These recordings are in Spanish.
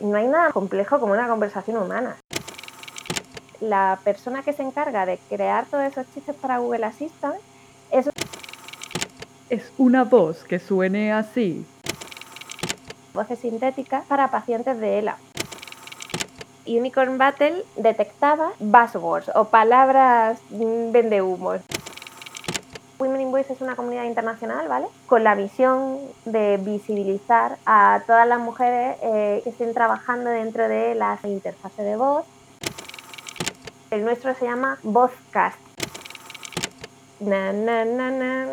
no hay nada complejo como una conversación humana. La persona que se encarga de crear todos esos chistes para Google Assistant es... Es una voz que suene así. Voces sintéticas para pacientes de ELA. Unicorn Battle detectaba buzzwords o palabras mm, vendehumos. Women in Voice es una comunidad internacional, ¿vale? Con la misión de visibilizar a todas las mujeres eh, que estén trabajando dentro de las interfaces de voz. El nuestro se llama Vozcast. Na, na, na.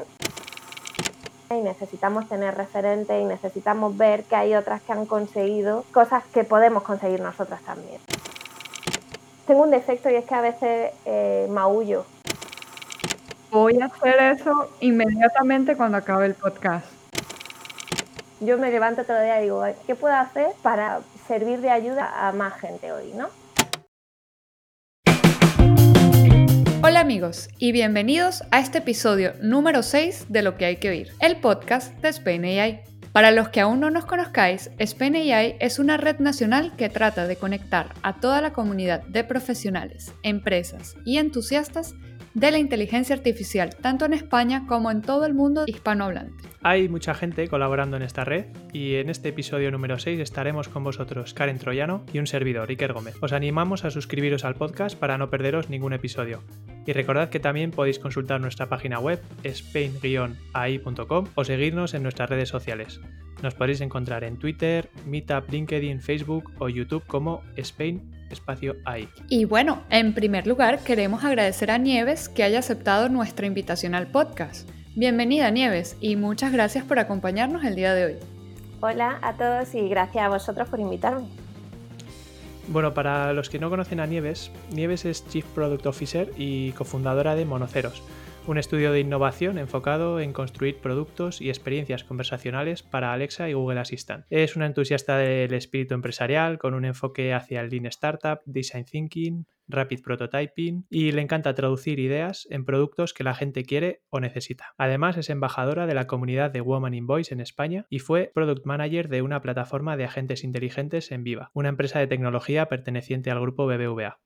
Y necesitamos tener referentes y necesitamos ver que hay otras que han conseguido cosas que podemos conseguir nosotras también. Tengo un defecto y es que a veces eh, maullo Voy a hacer eso inmediatamente cuando acabe el podcast. Yo me levanto todo el día y digo, ¿qué puedo hacer para servir de ayuda a más gente hoy, no? Hola amigos y bienvenidos a este episodio número 6 de Lo que hay que oír, el podcast de Spain AI. Para los que aún no nos conozcáis, Spain AI es una red nacional que trata de conectar a toda la comunidad de profesionales, empresas y entusiastas de la inteligencia artificial, tanto en España como en todo el mundo hispanohablante. Hay mucha gente colaborando en esta red y en este episodio número 6 estaremos con vosotros Karen Troyano y un servidor, Iker Gómez. Os animamos a suscribiros al podcast para no perderos ningún episodio. Y recordad que también podéis consultar nuestra página web spain-ai.com o seguirnos en nuestras redes sociales. Nos podéis encontrar en Twitter, Meetup, LinkedIn, Facebook o YouTube como Spain espacio AI. Y bueno, en primer lugar queremos agradecer a Nieves que haya aceptado nuestra invitación al podcast. Bienvenida Nieves y muchas gracias por acompañarnos el día de hoy. Hola a todos y gracias a vosotros por invitarme. Bueno, para los que no conocen a Nieves, Nieves es Chief Product Officer y cofundadora de Monoceros un estudio de innovación enfocado en construir productos y experiencias conversacionales para Alexa y Google Assistant. Es una entusiasta del espíritu empresarial con un enfoque hacia el Lean Startup, Design Thinking, Rapid Prototyping y le encanta traducir ideas en productos que la gente quiere o necesita. Además es embajadora de la comunidad de Woman in Voice en España y fue Product Manager de una plataforma de agentes inteligentes en Viva, una empresa de tecnología perteneciente al grupo BBVA.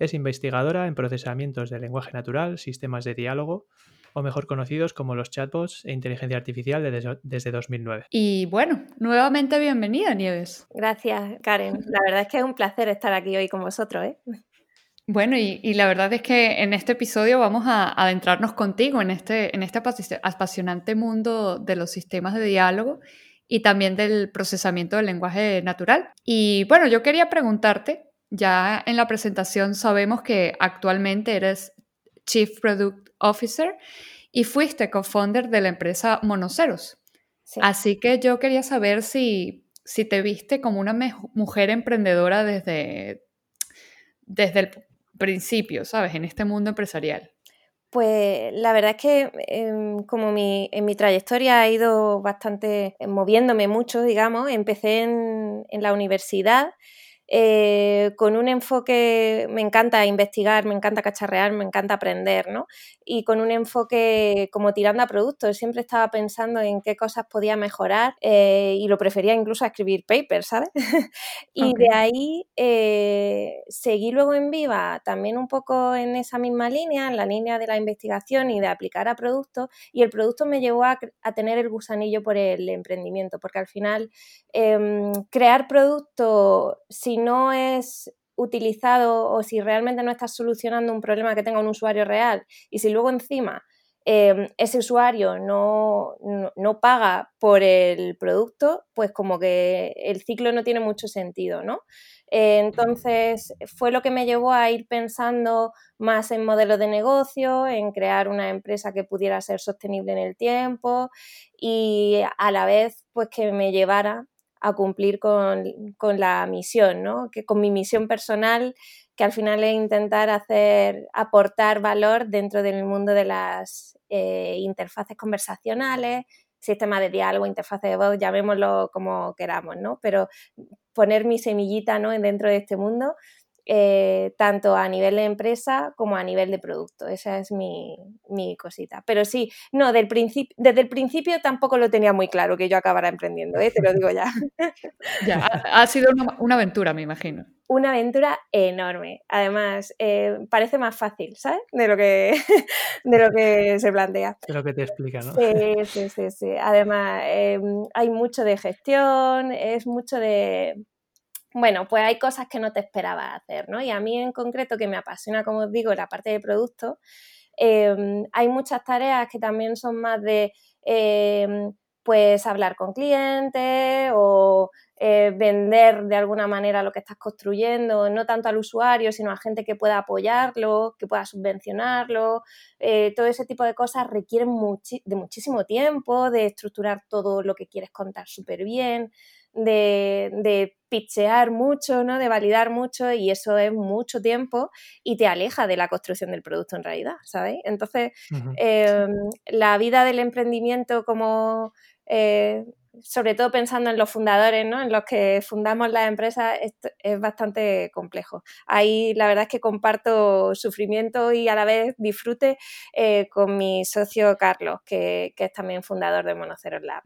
Es investigadora en procesamientos de lenguaje natural, sistemas de diálogo, o mejor conocidos como los chatbots e inteligencia artificial desde, 2009. Y bueno, nuevamente bienvenida, Nieves. Gracias, Karen. La verdad es que es un placer estar aquí hoy con vosotros. ¿eh? Bueno, y, la verdad es que en este episodio vamos a adentrarnos contigo en este, en este apasionante mundo de los sistemas de diálogo y también del procesamiento del lenguaje natural. Y bueno, yo quería preguntarte, ya en la presentación sabemos que actualmente eres Chief Product Officer y fuiste co-founder de la empresa Monoceros. Así que yo quería saber si, si te viste como una mujer emprendedora desde, desde el principio, ¿sabes? En este mundo empresarial. Pues la verdad es que em, como mi, en mi trayectoria ha ido bastante moviéndome mucho, digamos, empecé en, en la universidad eh, con un enfoque, me encanta investigar, me encanta cacharrear, me encanta aprender, ¿no? Y con un enfoque como tirando a productos, siempre estaba pensando en qué cosas podía mejorar eh, y lo prefería incluso a escribir papers, ¿sabes? y de ahí eh, seguí luego en Viva también un poco en esa misma línea, en la línea de la investigación y de aplicar a productos y el producto me llevó a, a tener el gusanillo por el emprendimiento, porque al final em, crear productos sin no es utilizado o si realmente no estás solucionando un problema que tenga un usuario real y si luego encima em, ese usuario no, no, paga por el producto, pues como que el ciclo no tiene mucho sentido, ¿no? entonces fue lo que me llevó a ir pensando más en modelos de negocio, en crear una empresa que pudiera ser sostenible en el tiempo y a la vez pues que me llevara a cumplir con, la misión, ¿no? Que con mi misión personal, que al final es intentar hacer, aportar valor dentro del mundo de las eh, interfaces conversacionales, sistema de diálogo, interfaz de voz, llamémoslo como queramos, ¿no? Pero poner mi semillita ¿no? dentro de este mundo eh, tanto a nivel de empresa como a nivel de producto. Esa es mi, cosita. Pero sí, no, del desde el principio tampoco lo tenía muy claro que yo acabara emprendiendo, ¿eh? te lo digo ya. ya, ha, sido una, aventura, me imagino. Una aventura enorme. Además, eh, parece más fácil, ¿sabes? De lo, que, de lo que se plantea. De lo que te explica, ¿no? Sí, sí, sí. sí. Además, em, hay mucho de gestión, es mucho de bueno, pues hay cosas que no te esperaba hacer, ¿no? Y a mí en concreto, que me apasiona, como os digo, la parte de producto, em, hay muchas tareas que también son más de, em, pues, hablar con clientes o eh, vender de alguna manera lo que estás construyendo, no tanto al usuario, sino a gente que pueda apoyarlo, que pueda subvencionarlo. Eh, todo ese tipo de cosas requieren de muchísimo tiempo, de estructurar todo lo que quieres contar súper bien de pitchear mucho, ¿no? de validar mucho y eso es mucho tiempo y te aleja de la construcción del producto en realidad, ¿sabéis? Entonces, em, la vida del emprendimiento como eh, sobre todo pensando en los fundadores, ¿no? en los que fundamos las empresas, es, es, bastante complejo. Ahí la verdad es que comparto sufrimiento y a la vez disfrute eh, con mi socio Carlos, que, es también fundador de Monoceros Lab.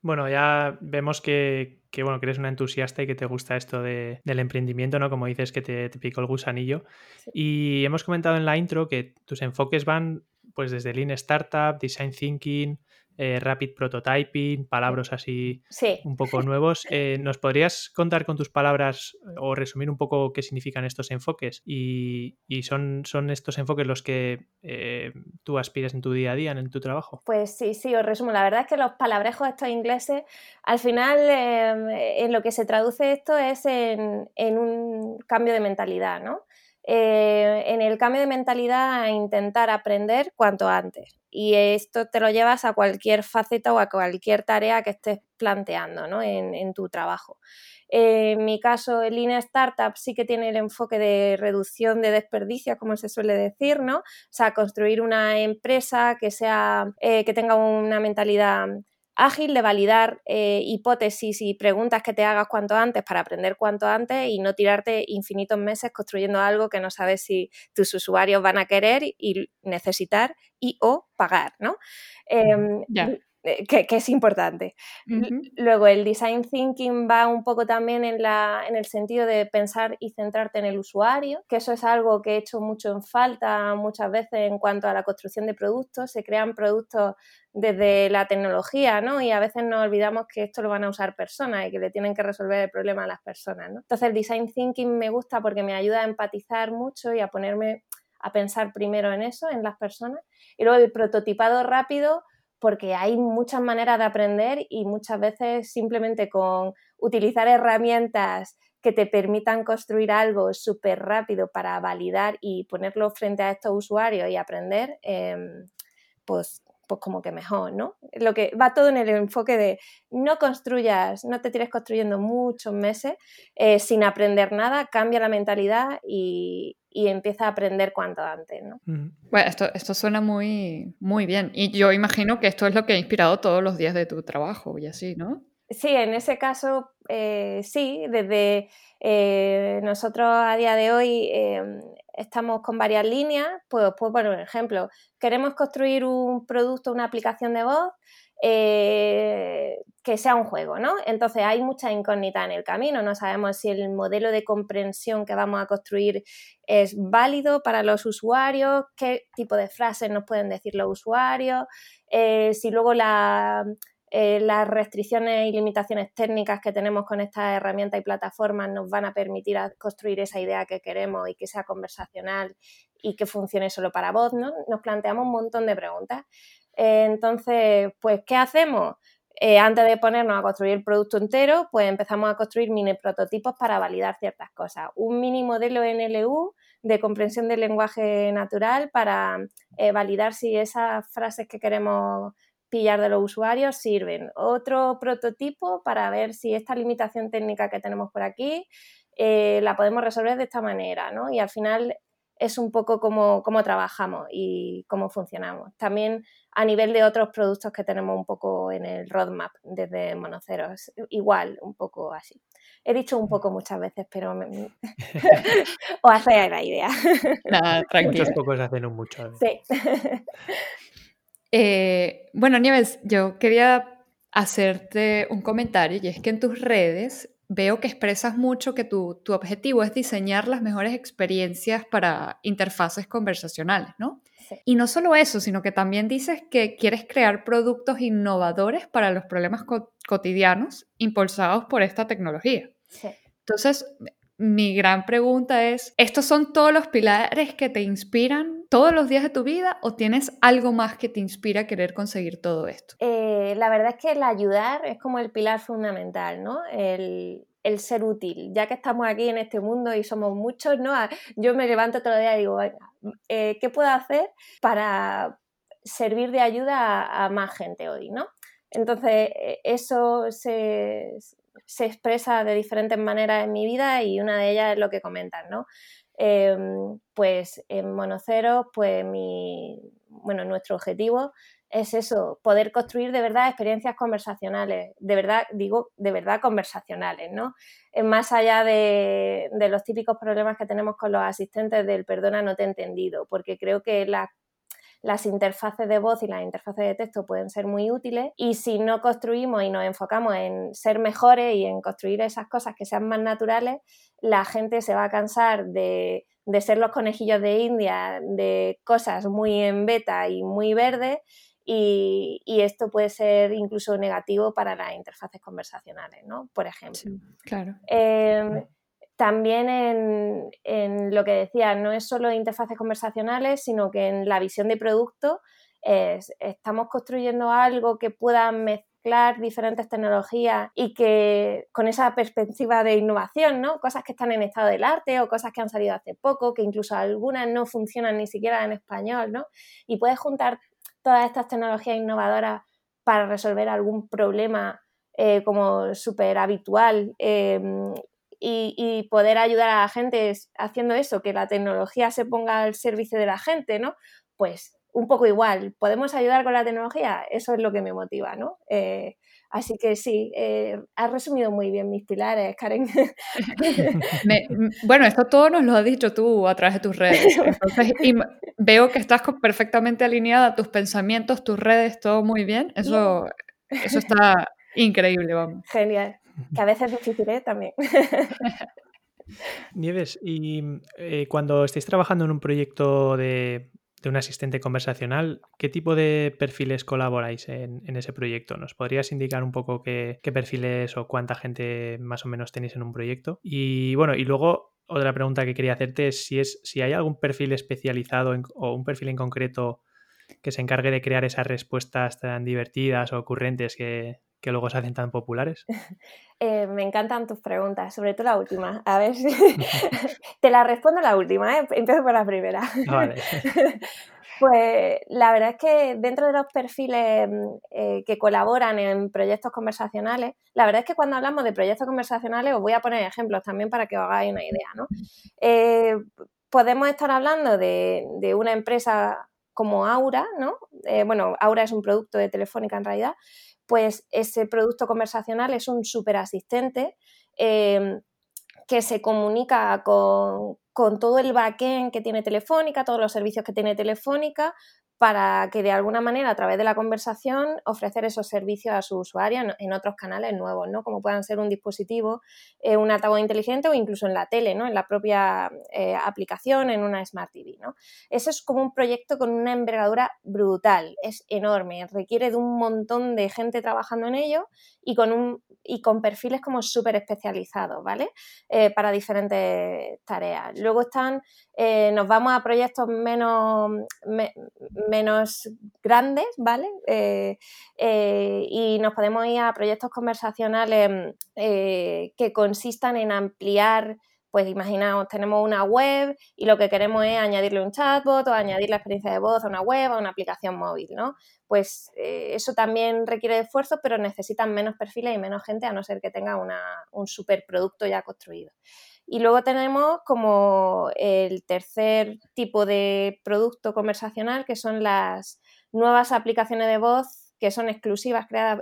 Bueno, ya vemos que, bueno, que eres una entusiasta y que te gusta esto del emprendimiento, ¿no? Como dices que te, picó el gusanillo. Y hemos comentado en la intro que tus enfoques van pues desde Lean Startup, Design Thinking, eh, rapid prototyping, palabras así un poco nuevos. Eh, ¿Nos podrías contar con tus palabras o resumir un poco qué significan estos enfoques? Y, son, son estos enfoques los que eh, tú aspiras en tu día a día, en tu trabajo. Pues sí, sí, os resumo. La verdad es que los palabrejos estos ingleses, al final en lo que se traduce esto es en, en un cambio de mentalidad, ¿no? Eh, en el cambio de mentalidad a intentar aprender cuanto antes. Y esto te lo llevas a cualquier faceta o a cualquier tarea que estés planteando en, tu trabajo. en mi caso, el Lean Startup sí que tiene el enfoque de reducción de desperdicios, como se suele decir, ¿no? O sea, construir una empresa que sea, eh, que tenga una mentalidad ágil de validar eh, hipótesis y preguntas que te hagas cuanto antes para aprender cuanto antes y no tirarte infinitos meses construyendo algo que no sabes si tus usuarios van a querer y necesitar y o pagar, ¿no? Em, eh, que, es importante. Luego, el design thinking va un poco también en, la, en el sentido de pensar y centrarte en el usuario, que eso es algo que he hecho mucho en falta muchas veces en cuanto a la construcción de productos. Se crean productos desde la tecnología, ¿no? Y a veces nos olvidamos que esto lo van a usar personas y que le tienen que resolver el problema a las personas, ¿no? Entonces, el design thinking me gusta porque me ayuda a empatizar mucho y a ponerme a pensar primero en eso, en las personas. Y luego el prototipado rápido porque hay muchas maneras de aprender y muchas veces simplemente con utilizar herramientas que te permitan construir algo súper rápido para validar y ponerlo frente a estos usuarios y aprender, em, pues, pues como que mejor, ¿no? Lo que va todo en el enfoque de no construyas, no te tires construyendo muchos meses eh, sin aprender nada, cambia la mentalidad y, y empieza a aprender cuanto antes. ¿no? Bueno, esto, esto suena muy, muy bien. Y yo imagino que esto es lo que ha inspirado todos los días de tu trabajo y así, ¿no? Sí, en ese caso eh, sí, desde eh, nosotros a día de hoy em, estamos con varias líneas, pues, pues bueno, por ejemplo, queremos construir un producto, una aplicación de voz eh, que sea un juego, ¿no? Entonces hay mucha incógnita en el camino, no sabemos si el modelo de comprensión que vamos a construir es válido para los usuarios, qué tipo de frases nos pueden decir los usuarios, eh, si luego eh, las restricciones y limitaciones técnicas que tenemos con estas herramientas y plataformas nos van a permitir construir esa idea que queremos y que sea conversacional y que funcione solo para voz, ¿no? Nos planteamos un montón de preguntas. Entonces, pues, ¿qué hacemos? Eh, antes de ponernos a construir el producto entero, pues empezamos a construir mini prototipos para validar ciertas cosas. Un mini modelo NLU de comprensión del lenguaje natural para eh, validar si esas frases que queremos pillar de los usuarios sirven. Otro prototipo para ver si esta limitación técnica que tenemos por aquí eh, la podemos resolver de esta manera, ¿no? Y al final es un poco cómo, cómo trabajamos y cómo funcionamos. También a nivel de otros productos que tenemos un poco en el roadmap desde Monoceros, igual, un poco así. He dicho un poco muchas veces, pero me... os hace la idea. Nada, tranquilo. Muchos pocos hacen un mucho. Sí. Eh, bueno, Nieves, yo quería hacerte un comentario y es que en tus redes veo que expresas mucho que tu, tu, objetivo es diseñar las mejores experiencias para interfaces conversacionales, ¿no? Sí. Y no solo eso, sino que también dices que quieres crear productos innovadores para los problemas co cotidianos impulsados por esta tecnología. Sí. Entonces, mi gran pregunta es, ¿estos son todos los pilares que te inspiran todos los días de tu vida o tienes algo más que te inspira a querer conseguir todo esto? Eh, la verdad es que el ayudar es como el pilar fundamental, ¿no? El, el, ser útil. Ya que estamos aquí en este mundo y somos muchos, ¿no? Yo me levanto el día y digo, eh, ¿qué puedo hacer para servir de ayuda a, a más gente hoy, ¿no? Entonces, e, eso se, se expresa de diferentes maneras en mi vida y una de ellas es lo que comentas, ¿no? Eh, pues en Monocero, pues mi, bueno, nuestro objetivo es eso, poder construir de verdad experiencias conversacionales, de verdad, digo, de verdad conversacionales, ¿no? Más allá de, de los típicos problemas que tenemos con los asistentes del perdona, no te he entendido, porque creo que las las interfaces de voz y las interfaces de texto pueden ser muy útiles y si no construimos y nos enfocamos en ser mejores y en construir esas cosas que sean más naturales, la gente se va a cansar de, de ser los conejillos de India, de cosas muy en beta y muy verdes y, y, esto puede ser incluso negativo para las interfaces conversacionales, ¿no? Por ejemplo. Sí, claro. Eh, también en, en, lo que decía, no es solo interfaces conversacionales, sino que en la visión de producto es, estamos construyendo algo que pueda mezclar diferentes tecnologías y que con esa perspectiva de innovación, ¿no? Cosas que están en estado del arte o cosas que han salido hace poco, que incluso algunas no funcionan ni siquiera en español, ¿no? Y puedes juntar todas estas tecnologías innovadoras para resolver algún problema eh, como súper habitual eh, y, y, poder ayudar a la gente haciendo eso, que la tecnología se ponga al servicio de la gente, ¿no? Pues un poco igual, ¿podemos ayudar con la tecnología? Eso es lo que me motiva, ¿no? Eh, así que sí, eh, has resumido muy bien mis pilares, Karen. me, bueno, esto todo nos lo has dicho tú a través de tus redes. Entonces, y veo que estás perfectamente alineada, tus pensamientos, tus redes, todo muy bien. Eso, eso está increíble, vamos. Genial que a veces es difícil ¿eh? también. Nieves, y eh, cuando estéis trabajando en un proyecto de, de, un asistente conversacional, ¿qué tipo de perfiles colaboráis en, en ese proyecto? ¿Nos podrías indicar un poco qué, qué, perfiles o cuánta gente más o menos tenéis en un proyecto? Y bueno, y luego otra pregunta que quería hacerte es si, es, si hay algún perfil especializado o un perfil en concreto que se encargue de crear esas respuestas tan divertidas o ocurrentes que, que luego se hacen tan populares? Eh, me encantan tus preguntas, sobre todo la última. A ver si te la respondo la última, ¿eh? empiezo por la primera. Vale. Pues la verdad es que dentro de los perfiles eh, que colaboran en proyectos conversacionales, la verdad es que cuando hablamos de proyectos conversacionales, os voy a poner ejemplos también para que os hagáis una idea, ¿no? Eh, podemos estar hablando de, de, una empresa como Aura, ¿no? Bueno, Aura es un producto de Telefónica en realidad, pues ese producto conversacional es un super asistente eh, que se comunica con, con, todo el backend que tiene Telefónica, todos los servicios que tiene Telefónica, para que de alguna manera a través de la conversación ofrecer esos servicios a sus usuarios en, otros canales nuevos, ¿no? Como puedan ser un dispositivo, eh, un altavoz inteligente o incluso en la tele, ¿no? En la propia eh, aplicación, en una Smart TV, ¿no? Eso es como un proyecto con una envergadura brutal, es enorme, requiere de un montón de gente trabajando en ello y con, un, y con perfiles como súper especializados, ¿vale? Eh, para diferentes tareas. Luego están, eh, nos vamos a proyectos menos, me, menos grandes, ¿vale? Eh, eh, y nos podemos ir a proyectos conversacionales eh, que consistan en ampliar pues imaginaos, tenemos una web y lo que queremos es añadirle un chatbot o añadir la experiencia de voz a una web o a una aplicación móvil, ¿no? Pues eso también requiere esfuerzo, pero necesitan menos perfiles y menos gente a no ser que tenga una, un superproducto ya construido. Y luego tenemos como el tercer tipo de producto conversacional, que son las nuevas aplicaciones de voz que son exclusivas, creadas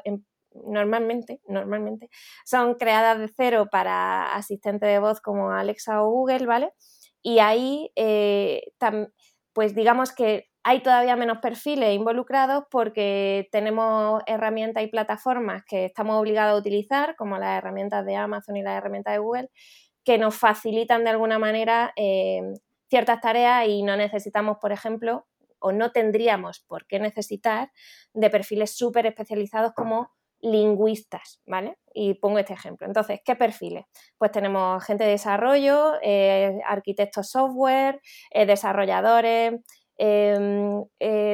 normalmente, normalmente, son creadas de cero para asistentes de voz como Alexa o Google, ¿vale? Y ahí, eh, pues digamos que hay todavía menos perfiles involucrados porque tenemos herramientas y plataformas que estamos obligados a utilizar, como las herramientas de Amazon y las herramientas de Google, que nos facilitan de alguna manera eh, ciertas tareas y no necesitamos, por ejemplo, o no tendríamos por qué necesitar de perfiles súper especializados como lingüistas, ¿vale? Y pongo este ejemplo. Entonces, ¿qué perfiles? Pues tenemos gente de desarrollo, eh, arquitectos software, eh, desarrolladores, em,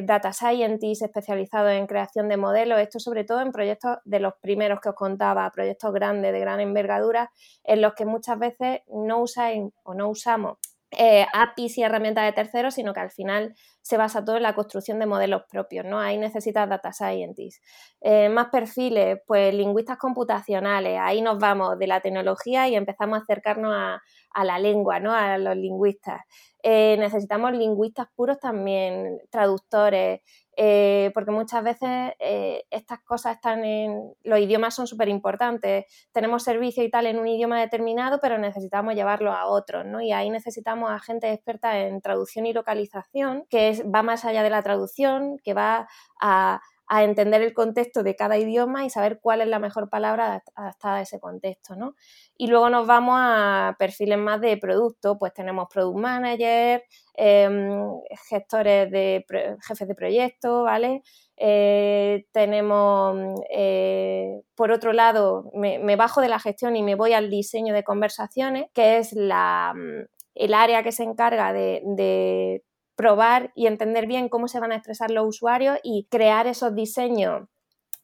data scientists especializados en creación de modelos, esto sobre todo en proyectos de los primeros que os contaba, proyectos grandes, de gran envergadura, en los que muchas veces no usáis o no usamos eh, APIs y herramientas de terceros, sino que al final se basa todo en la construcción de modelos propios, ¿no? Ahí necesitas data scientists. Eh, más perfiles, pues lingüistas computacionales, ahí nos vamos de la tecnología y empezamos a acercarnos a, a la lengua, ¿no? A los lingüistas. Eh, necesitamos lingüistas puros también, traductores, eh, porque muchas veces estas cosas están en... Los idiomas son súper importantes. Tenemos servicio y tal en un idioma determinado, pero necesitamos llevarlo a otros, ¿no? Y ahí necesitamos a gente experta en traducción y localización, que va más allá de la traducción, que va a entender el contexto de cada idioma y saber cuál es la mejor palabra adaptada a ese contexto, ¿no? Y luego nos vamos a perfiles más de producto, pues tenemos product manager, em, gestores de jefes de proyecto, ¿vale? Eh, tenemos, eh, por otro lado, me, bajo de la gestión y me voy al diseño de conversaciones, que es la, el área que se encarga de probar y entender bien cómo se van a expresar los usuarios y crear esos diseños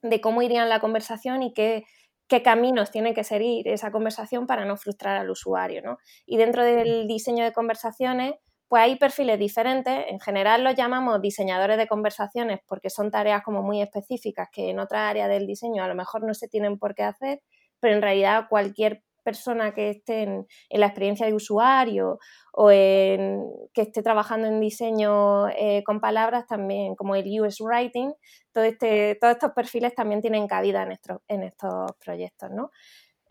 de cómo irían la conversación y qué, qué caminos tiene que seguir esa conversación para no frustrar al usuario. ¿no? Y dentro del diseño de conversaciones, pues hay perfiles diferentes. En general los llamamos diseñadores de conversaciones porque son tareas como muy específicas que en otra área del diseño a lo mejor no se tienen por qué hacer, pero en realidad cualquier persona que esté en, la experiencia de usuario o en, que esté trabajando en diseño eh, con palabras también, como el US Writing, todo este, todos estos perfiles también tienen cabida en, estos, en estos proyectos. ¿no?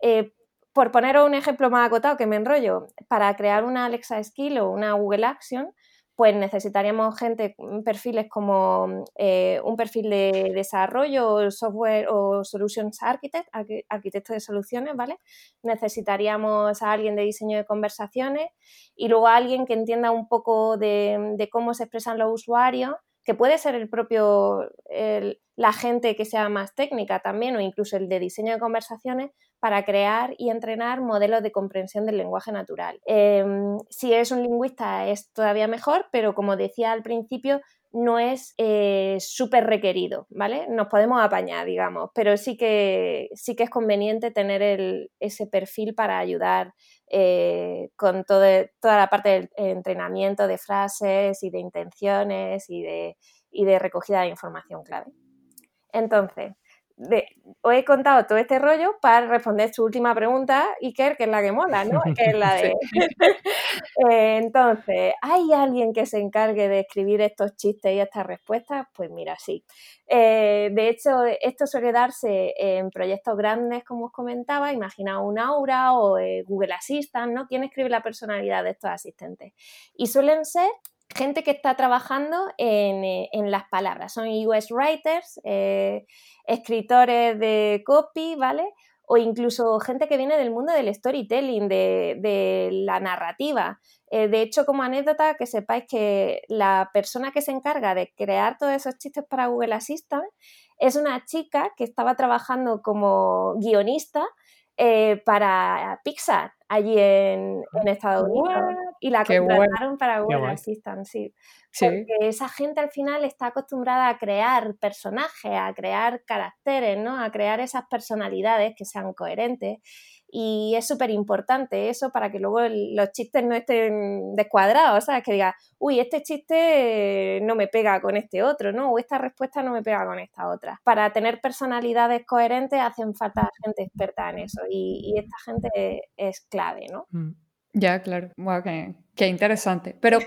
Eh, por poneros un ejemplo más acotado que me enrollo, para crear una Alexa Skill o una Google Action, pues necesitaríamos gente, mm, perfiles como eh, un perfil de desarrollo, software o solutions architect, arquitecto de soluciones, ¿vale? Necesitaríamos a alguien de diseño de conversaciones y luego a alguien que entienda un poco de cómo se expresan los usuarios que puede ser el propio, la gente que sea más técnica también o incluso el de diseño de conversaciones para crear y entrenar modelos de comprensión del lenguaje natural. Em, si eres un lingüista es todavía mejor, pero como decía al principio, no es eh, súper requerido, ¿vale? Nos podemos apañar, digamos, pero sí que, sí que es conveniente tener ese perfil para ayudar eh, con toda la parte del entrenamiento de frases y de intenciones y de, y de recogida de información clave. Entonces, os he contado todo este rollo para responder su última pregunta, Iker, que es la que mola, ¿no? Que es la de... Entonces, ¿hay alguien que se encargue de escribir estos chistes y estas respuestas? Pues mira, sí. Eh, de hecho, esto suele darse en proyectos grandes, como os comentaba, imagina un Aura o eh, Google Assistant, ¿no? ¿Quién escribe la personalidad de estos asistentes? Y suelen ser gente que está trabajando en, en las palabras, son US writers, escritores de copy, ¿vale? O incluso gente que viene del mundo del storytelling, de, la narrativa. Eh, de hecho, como anécdota, que sepáis que la persona que se encarga de crear todos esos chistes para Google Assistant es una chica que estaba trabajando como guionista eh, para Pixar allí en, Estados Unidos y la contrataron para Google Assistant, sí. Porque esa gente al final está acostumbrada a crear personajes, a crear caracteres, ¿no? A crear esas personalidades que sean coherentes y es súper importante eso para que luego los chistes no estén descuadrados, ¿sabes? Que diga, uy, este chiste no me pega con este otro, ¿no? O esta respuesta no me pega con esta otra. Para tener personalidades coherentes hacen falta gente experta en eso y, esta gente es clave, ¿no? Mm. Ya, claro. Wow, qué, interesante. Pero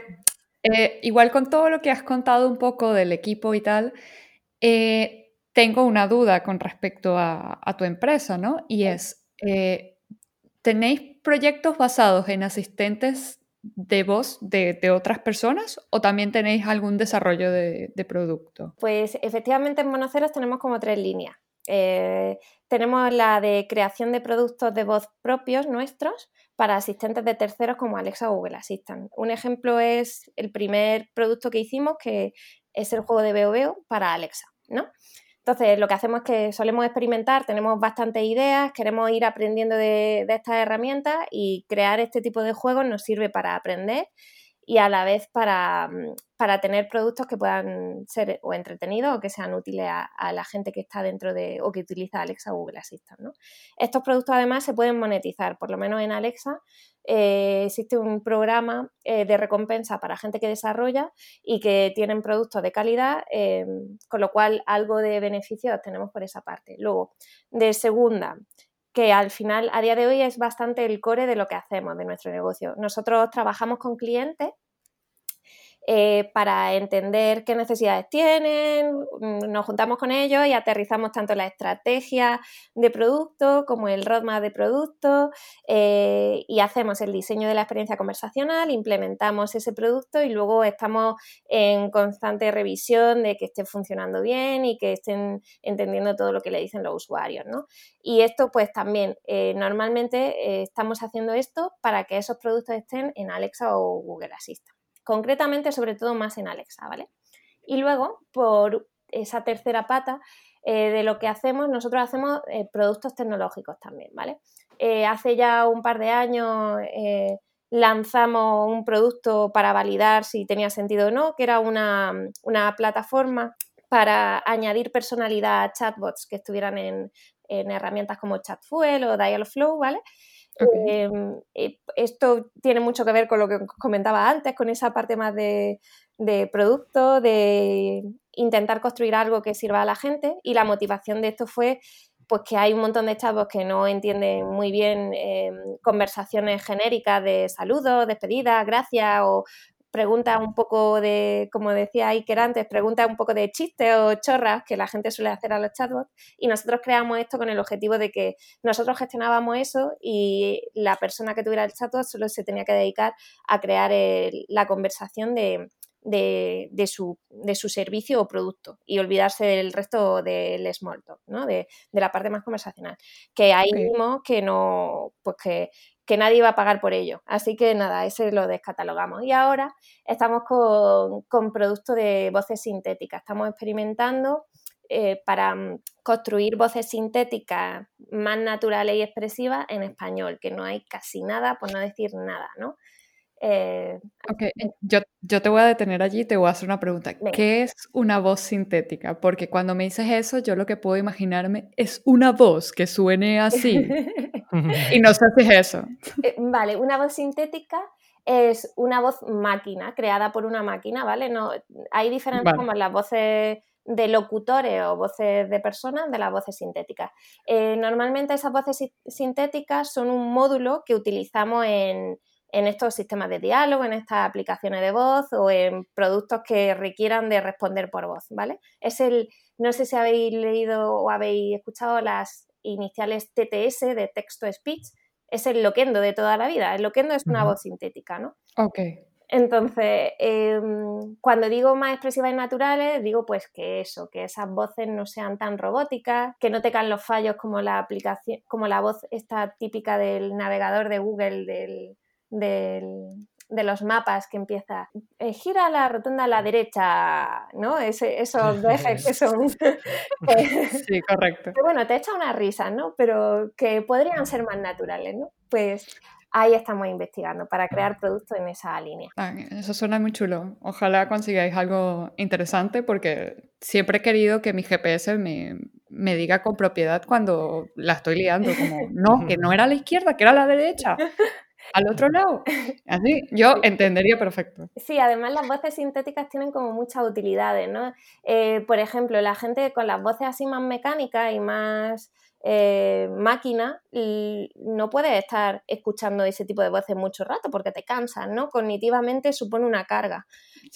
eh, igual con todo lo que has contado un poco del equipo y tal, eh, tengo una duda con respecto a, tu empresa, ¿no? Y es, eh, ¿tenéis proyectos basados en asistentes de voz de, otras personas o también tenéis algún desarrollo de, producto? Pues efectivamente en Monoceros tenemos como tres líneas. Eh, tenemos la de creación de productos de voz propios nuestros para asistentes de terceros como Alexa o Google Assistant. Un ejemplo es el primer producto que hicimos, que es el juego de Veo para Alexa, ¿no? Entonces, lo que hacemos es que solemos experimentar, tenemos bastantes ideas, queremos ir aprendiendo de, estas herramientas y crear este tipo de juegos nos sirve para aprender y a la vez para, mm, para tener productos que puedan ser o entretenidos o que sean útiles a, la gente que está dentro de o que utiliza Alexa Google Assistant. ¿no? Estos productos además se pueden monetizar, por lo menos en Alexa eh, existe un programa eh, de recompensa para gente que desarrolla y que tienen productos de calidad, eh, con lo cual algo de beneficio obtenemos por esa parte. Luego, de segunda, que al final a día de hoy es bastante el core de lo que hacemos, de nuestro negocio. Nosotros trabajamos con clientes eh, para entender qué necesidades tienen, mm, nos juntamos con ellos y aterrizamos tanto la estrategia de producto como el roadmap de producto eh, y hacemos el diseño de la experiencia conversacional, implementamos ese producto y luego estamos en constante revisión de que esté funcionando bien y que estén entendiendo todo lo que le dicen los usuarios. Y esto pues también eh, normalmente estamos haciendo esto para que esos productos estén en Alexa o Google Assistant concretamente sobre todo más en Alexa, ¿vale? Y luego, por esa tercera pata eh, de lo que hacemos, nosotros hacemos eh, productos tecnológicos también, ¿vale? Eh, hace ya un par de años lanzamos un producto para validar si tenía sentido o no, que era una, plataforma para añadir personalidad a chatbots que estuvieran en, en herramientas como Chatfuel o Dialogflow, ¿vale? Em, esto tiene mucho que ver con lo que comentaba antes, con esa parte más de, producto, de intentar construir algo que sirva a la gente y la motivación de esto fue pues que hay un montón de chavos que no entienden muy bien em, conversaciones genéricas de saludos, despedidas, gracias o preguntas un poco de, como decía Iker antes, preguntas un poco de chistes o chorras que la gente suele hacer a los chatbots y nosotros creamos esto con el objetivo de que nosotros gestionábamos eso y la persona que tuviera el chatbot solo se tenía que dedicar a crear la conversación de, de, su, de, su, servicio o producto y olvidarse del resto del small talk, ¿no? de, la parte más conversacional. Que ahí mismo que no, pues que, que nadie va a pagar por ello. Así que nada, ese lo descatalogamos. Y ahora estamos con, con productos de voces sintéticas. Estamos experimentando eh, para mm, construir voces sintéticas más naturales y expresivas en español, que no hay casi nada, por no decir nada, ¿no? Eh, ok, yo, yo, te voy a detener allí y te voy a hacer una pregunta. ¿Qué es una voz sintética? Porque cuando me dices eso, yo lo que puedo imaginarme es una voz que suene así. y no sé si es eso. Eh, vale, una voz sintética es una voz máquina, creada por una máquina, ¿vale? No, hay diferencias como las voces de locutores o voces de personas de las voces sintéticas. Eh, normalmente esas voces sintéticas son un módulo que utilizamos en en estos sistemas de diálogo, en estas aplicaciones de voz o en productos que requieran de responder por voz, ¿vale? Es el, no sé si habéis leído o habéis escuchado las iniciales TTS de texto speech, es el loquendo de toda la vida. El loquendo es una voz sintética, ¿no? Ok. Entonces, em, cuando digo más expresivas y naturales, digo pues que eso, que esas voces no sean tan robóticas, que no tengan los fallos como la aplicación, como la voz esta típica del navegador de Google, del, de los mapas que empieza, eh, gira la rotonda a la derecha, ¿no? Ese, esos ejes que son... sí, correcto. bueno, te echa una risa, ¿no? Pero que podrían ser más naturales, ¿no? Pues ahí estamos investigando para crear productos en esa línea. Ah, eso suena muy chulo. Ojalá consigáis algo interesante porque siempre he querido que mi GPS me, me diga con propiedad cuando la estoy liando, como, no, que no era a la izquierda, que era a la derecha al otro lado. Así, yo entendería perfecto. Sí, además las voces sintéticas tienen como muchas utilidades, ¿no? Eh, por ejemplo, la gente con las voces así más mecánicas y más eh, máquina, no puedes estar escuchando ese tipo de voces mucho rato porque te cansan, ¿no? Cognitivamente supone una carga.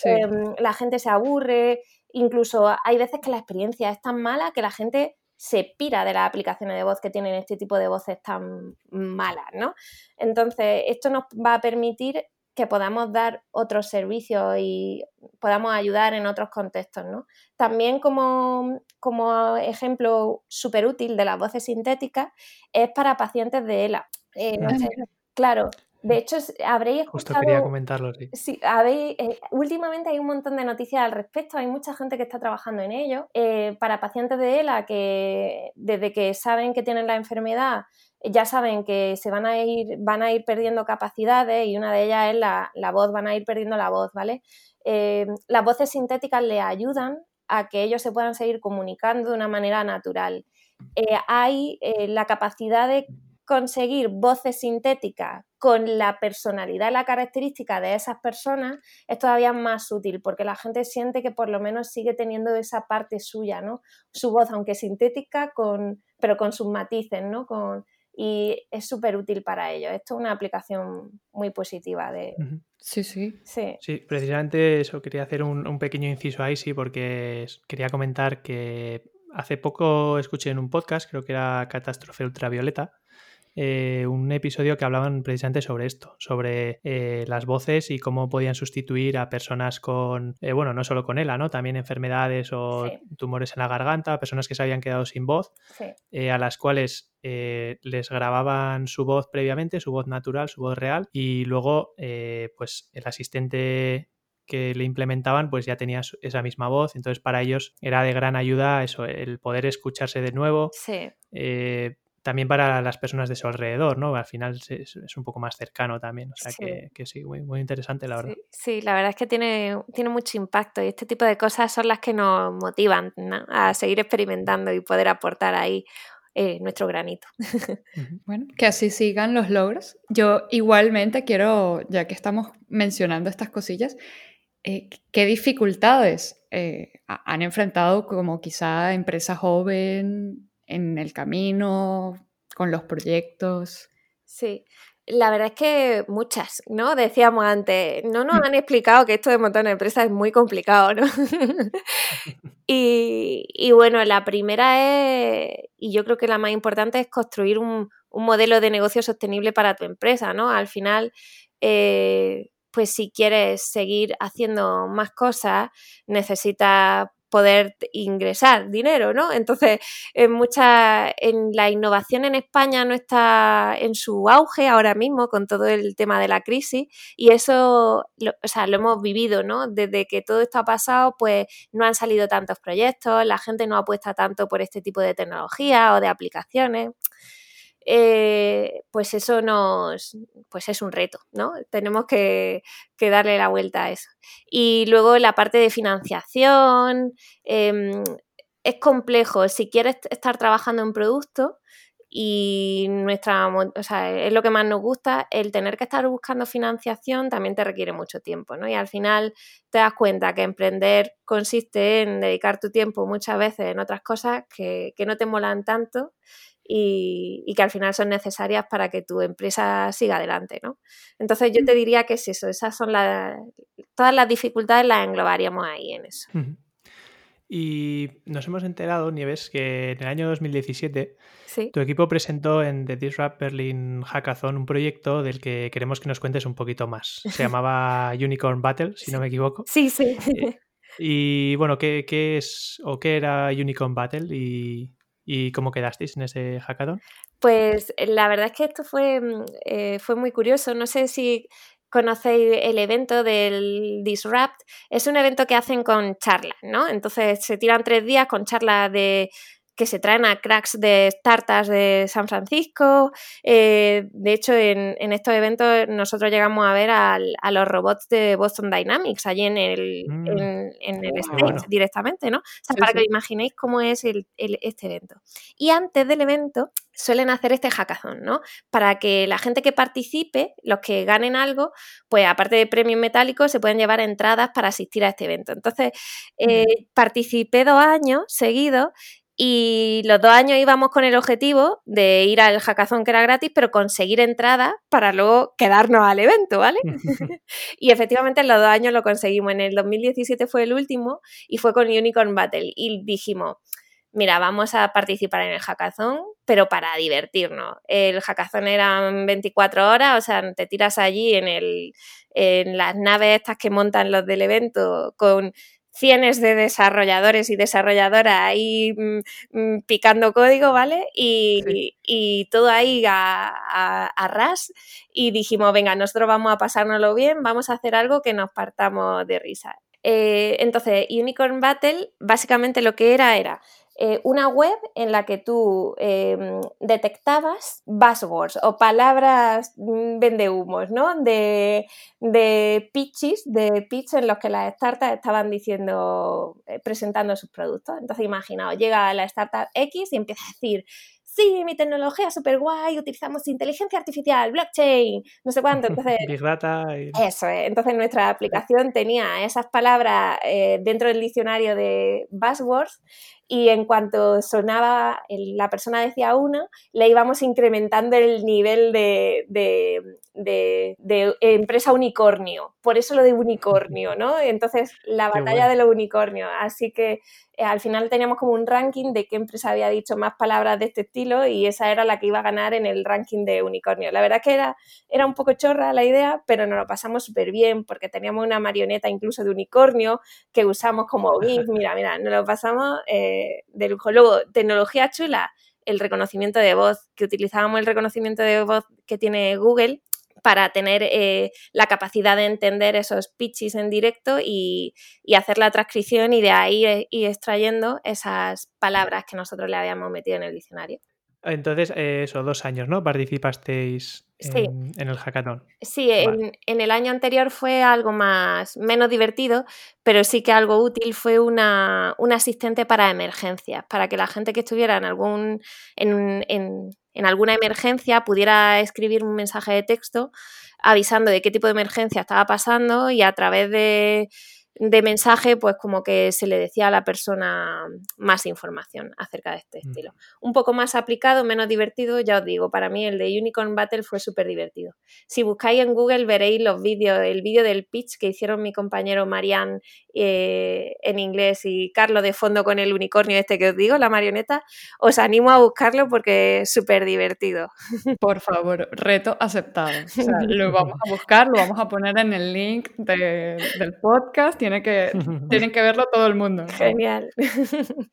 Em, la gente se aburre, incluso hay veces que la experiencia es tan mala que la gente se pira de las aplicaciones de voz que tienen este tipo de voces tan malas, ¿no? Entonces, esto nos va a permitir que podamos dar otros servicios y podamos ayudar en otros contextos, ¿no? También como, como ejemplo súper útil de las voces sintéticas es para pacientes de ELA. Eh, claro, de hecho, habréis escuchado... Justo quería comentarlo, sí. Sí, habéis, eh, últimamente hay un montón de noticias al respecto, hay mucha gente que está trabajando en ello. Eh, para pacientes de ELA que desde que saben que tienen la enfermedad ya saben que se van a ir, van a ir perdiendo capacidades y una de ellas es la, voz, van a ir perdiendo la voz, ¿vale? Eh, las voces sintéticas le ayudan a que ellos se puedan seguir comunicando de una manera natural. hay la capacidad de conseguir voces sintéticas con la personalidad y la característica de esas personas es todavía más útil porque la gente siente que por lo menos sigue teniendo esa parte suya, ¿no? Su voz, aunque sintética, con, pero con sus matices, ¿no? Con, y es súper útil para ellos. Esto es una aplicación muy positiva de... Sí, sí. Sí, sí precisamente eso, quería hacer un, un pequeño inciso ahí, sí, porque quería comentar que hace poco escuché en un podcast, creo que era Catástrofe Ultravioleta, eh, un episodio que hablaban precisamente sobre esto, sobre eh, las voces y cómo podían sustituir a personas con, eh, bueno, no solo con ELA, ¿no? También enfermedades o tumores en la garganta, personas que se habían quedado sin voz, a las cuales les grababan su voz previamente, su voz natural, su voz real, y luego, pues, el asistente que le implementaban pues ya tenía esa misma voz, entonces para ellos era de gran ayuda eso, el poder escucharse de nuevo, sí también para las personas de su alrededor, ¿no? Al final es, un poco más cercano también, o sea Que, sí, muy, muy interesante la verdad. Sí, la verdad es que tiene, tiene mucho impacto y este tipo de cosas son las que nos motivan a seguir experimentando y poder aportar ahí eh, nuestro granito. Bueno, que así sigan los logros. Yo igualmente quiero, ya que estamos mencionando estas cosillas, eh, ¿qué dificultades eh, han enfrentado como quizá empresa joven en el camino, con los proyectos? Sí, la verdad es que muchas, ¿no? Decíamos antes, no nos mm. han explicado que esto de montar una empresa es muy complicado, ¿no? y, bueno, la primera es, y yo creo que la más importante es construir un, modelo de negocio sostenible para tu empresa, ¿no? Al final, eh, pues si quieres seguir haciendo más cosas, necesitas poder ingresar dinero, ¿no? Entonces, en mucha, en la innovación en España no está en su auge ahora mismo con todo el tema de la crisis y eso, lo, o sea, lo hemos vivido, ¿no? Desde que todo esto ha pasado, pues no han salido tantos proyectos, la gente no apuesta tanto por este tipo de tecnología o de aplicaciones. Eh, pues eso nos, pues es un reto, ¿no? Tenemos que, darle la vuelta a eso. Y luego la parte de financiación, em, es complejo. Si quieres estar trabajando en producto y nuestra, es lo que más nos gusta, el tener que estar buscando financiación también te requiere mucho tiempo, ¿no? Y al final te das cuenta que emprender consiste en dedicar tu tiempo muchas veces en otras cosas que, que no te molan tanto y, que al final son necesarias para que tu empresa siga adelante, ¿no? Entonces yo te diría que es eso, esas son las, todas las dificultades las englobaríamos ahí en eso. Y nos hemos enterado, Nieves, que en el año 2017 tu equipo presentó en The Disrupt Berlin Hackathon un proyecto del que queremos que nos cuentes un poquito más. Se llamaba Unicorn Battle, si no me equivoco. Sí, sí. Eh, y bueno, ¿qué, ¿qué, es o qué era Unicorn Battle y, ¿Y cómo quedasteis en ese hackathon? Pues eh, la verdad es que esto fue, mm, eh, fue muy curioso. No sé si conocéis el evento del Disrupt. Es un evento que hacen con charlas, ¿no? Entonces se tiran tres días con charlas de que se traen a cracks de startups de San Francisco. Eh, de hecho, en, estos eventos nosotros llegamos a ver a los robots de Boston Dynamics allí en el, mm. en, el stage directamente, ¿no? O sea, para que os imaginéis cómo es este evento. Y antes del evento suelen hacer este hackathon, ¿no? Para que la gente que participe, los que ganen algo, pues aparte de premios metálicos, se pueden llevar entradas para asistir a este evento. Entonces, eh, participé dos años seguidos Y los dos años íbamos con el objetivo de ir al hackathon que era gratis, pero conseguir entrada para luego quedarnos al evento, ¿vale? y efectivamente en los dos años lo conseguimos. En el 2017 fue el último y fue con Unicorn Battle. Y dijimos, mira, vamos a participar en el hackathon, pero para divertirnos. El hackathon eran 24 horas, o sea, te tiras allí en, el, en las naves estas que montan los del evento con cienes de desarrolladores y desarrolladoras ahí mm, mm, picando código, ¿vale? Y, todo ahí a, a, ras y dijimos, venga, nosotros vamos a pasárnoslo bien, vamos a hacer algo que nos partamos de risa. Eh, entonces, Unicorn Battle básicamente lo que era era eh, una web en la que tú em, detectabas buzzwords o palabras mm, vendehumos, ¿no? De, de pitches, de pitch en los que las startups estaban diciendo, eh, presentando sus productos. Entonces, imaginaos, llega la startup X y empieza a decir, sí, mi tecnología es súper guay, utilizamos inteligencia artificial, blockchain, no sé cuánto. Entonces, Big Data. Eso es. Entonces nuestra aplicación tenía esas palabras eh, dentro del diccionario de buzzwords y en cuanto sonaba, la persona decía uno, le íbamos incrementando el nivel de, de, empresa unicornio. Por eso lo de unicornio, ¿no? Entonces, la batalla de los unicornios. Así que eh, al final teníamos como un ranking de qué empresa había dicho más palabras de este estilo y esa era la que iba a ganar en el ranking de unicornio. La verdad que era, era un poco chorra la idea, pero nos lo pasamos súper bien porque teníamos una marioneta incluso de unicornio que usamos como GIF. Mira, mira, nos lo pasamos eh, de lujo. Luego, tecnología chula, el reconocimiento de voz, que utilizábamos el reconocimiento de voz que tiene Google para tener eh, la capacidad de entender esos pitches en directo y, hacer la transcripción y de ahí eh, ir extrayendo esas palabras que nosotros le habíamos metido en el diccionario. Entonces, eh, eso, dos años, ¿no? Participasteis en, el hackathon. Sí, en, el año anterior fue algo más, menos divertido, pero sí que algo útil fue una, un asistente para emergencias, para que la gente que estuviera en algún, en, en alguna emergencia pudiera escribir un mensaje de texto avisando de qué tipo de emergencia estaba pasando y a través de de mensaje, pues como que se le decía a la persona más información acerca de este mm. estilo. Un poco más aplicado, menos divertido, ya os digo, para mí el de Unicorn Battle fue súper divertido. Si buscáis en Google veréis los vídeos, el vídeo del pitch que hicieron mi compañero Marian eh, en inglés y Carlos de fondo con el unicornio este que os digo, la marioneta, os animo a buscarlo porque es súper divertido. Por favor, reto aceptado. lo vamos a buscar, lo vamos a poner en el link del podcast tiene que, tienen que verlo todo el mundo. Genial.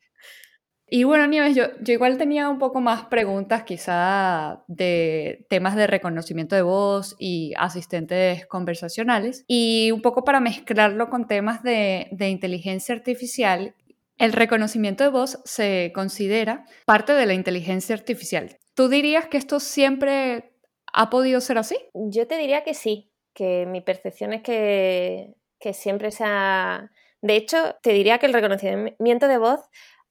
Y bueno, Nieves, yo, yo igual tenía un poco más preguntas quizá de temas de reconocimiento de voz y asistentes conversacionales y un poco para mezclarlo con temas de, de inteligencia artificial. El reconocimiento de voz se considera parte de la inteligencia artificial. ¿Tú dirías que esto siempre ha podido ser así? Yo te diría que sí, que mi percepción es que que siempre se ha... De hecho, te diría que el reconocimiento de voz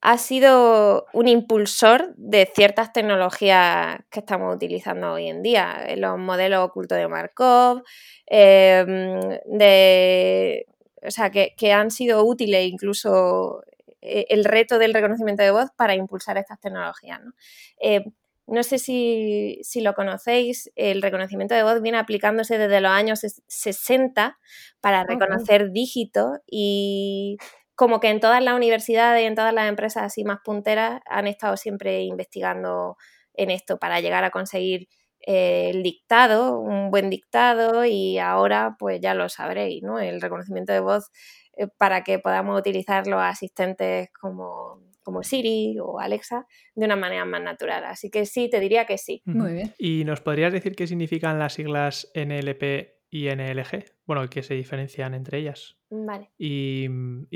ha sido un impulsor de ciertas tecnologías que estamos utilizando hoy en día, los modelos ocultos de Markov, em, de, o sea, que, han sido útiles incluso eh, el reto del reconocimiento de voz para impulsar estas tecnologías. ¿no? Eh, no sé si, lo conocéis, el reconocimiento de voz viene aplicándose desde los años 60 para reconocer dígitos y como que en todas las universidades y en todas las empresas así más punteras han estado siempre investigando en esto para llegar a conseguir eh, el dictado, un buen dictado y ahora pues ya lo sabréis, ¿no? El reconocimiento de voz eh, para que podamos utilizar los asistentes como como Siri o Alexa de una manera más natural. Así que sí, te diría que sí. Muy bien. ¿Y nos podrías decir qué significan las siglas NLP y NLG? Bueno, que se diferencian entre ellas. Vale. Y,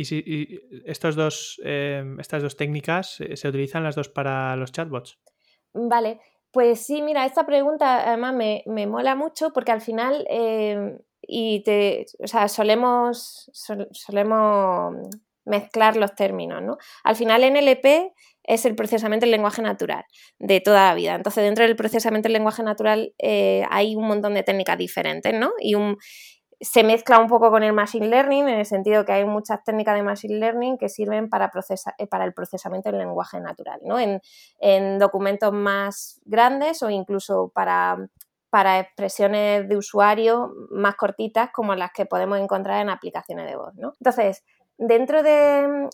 si estos dos, em, estas dos técnicas eh, se utilizan las dos para los chatbots. Vale. Pues sí, mira, esta pregunta además me, mola mucho porque al final em, y te, o sea, solemos, solemos mezclar los términos, ¿no? Al final NLP es el procesamiento del lenguaje natural de toda la vida. Entonces, dentro del procesamiento del lenguaje natural eh, hay un montón de técnicas diferentes, ¿no? Y se mezcla un poco con el Machine Learning en el sentido que hay muchas técnicas de Machine Learning que sirven para, eh, para el procesamiento del lenguaje natural, ¿no? En, documentos más grandes o incluso para, para expresiones de usuario más cortitas como las que podemos encontrar en aplicaciones de voz, ¿no? Entonces, dentro de,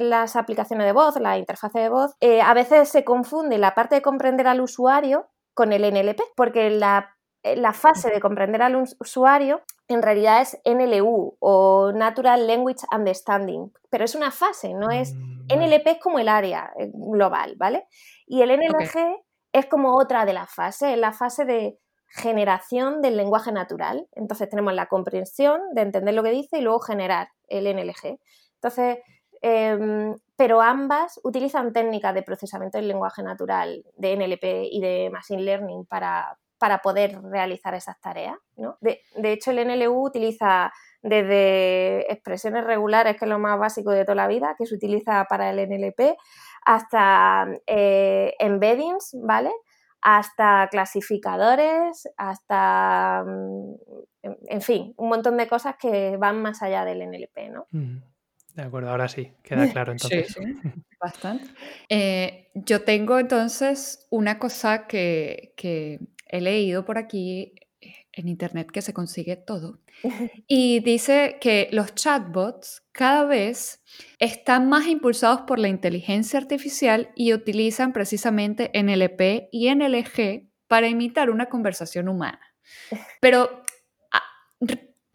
las aplicaciones de voz, la interfaz de voz, eh, a veces se confunde la parte de comprender al usuario con el NLP, porque la la fase de comprender al usuario en realidad es NLU o Natural Language Understanding, pero es una fase, no es... Mm, NLP es como el área eh, global, ¿vale? Y el NLG es como otra de las fases, es la fase de generación del lenguaje natural. Entonces tenemos la comprensión de entender lo que dice y luego generar el NLG. Entonces, em, pero ambas utilizan técnicas de procesamiento del lenguaje natural, de NLP y de Machine Learning para, para poder realizar esas tareas. De, hecho, el NLU utiliza desde expresiones regulares, que es lo más básico de toda la vida, que se utiliza para el NLP, hasta eh, embeddings, ¿vale? Hasta clasificadores, hasta, mm, en fin, un montón de cosas que van más allá del NLP, ¿no? Mm, de acuerdo, ahora sí, queda claro entonces. Sí, sí, bastante. Eh, yo tengo entonces una cosa que, que he leído por aquí en internet que se consigue todo. Y dice que los chatbots cada vez están más impulsados por la inteligencia artificial y utilizan precisamente NLP y NLG para imitar una conversación humana. Pero, ah,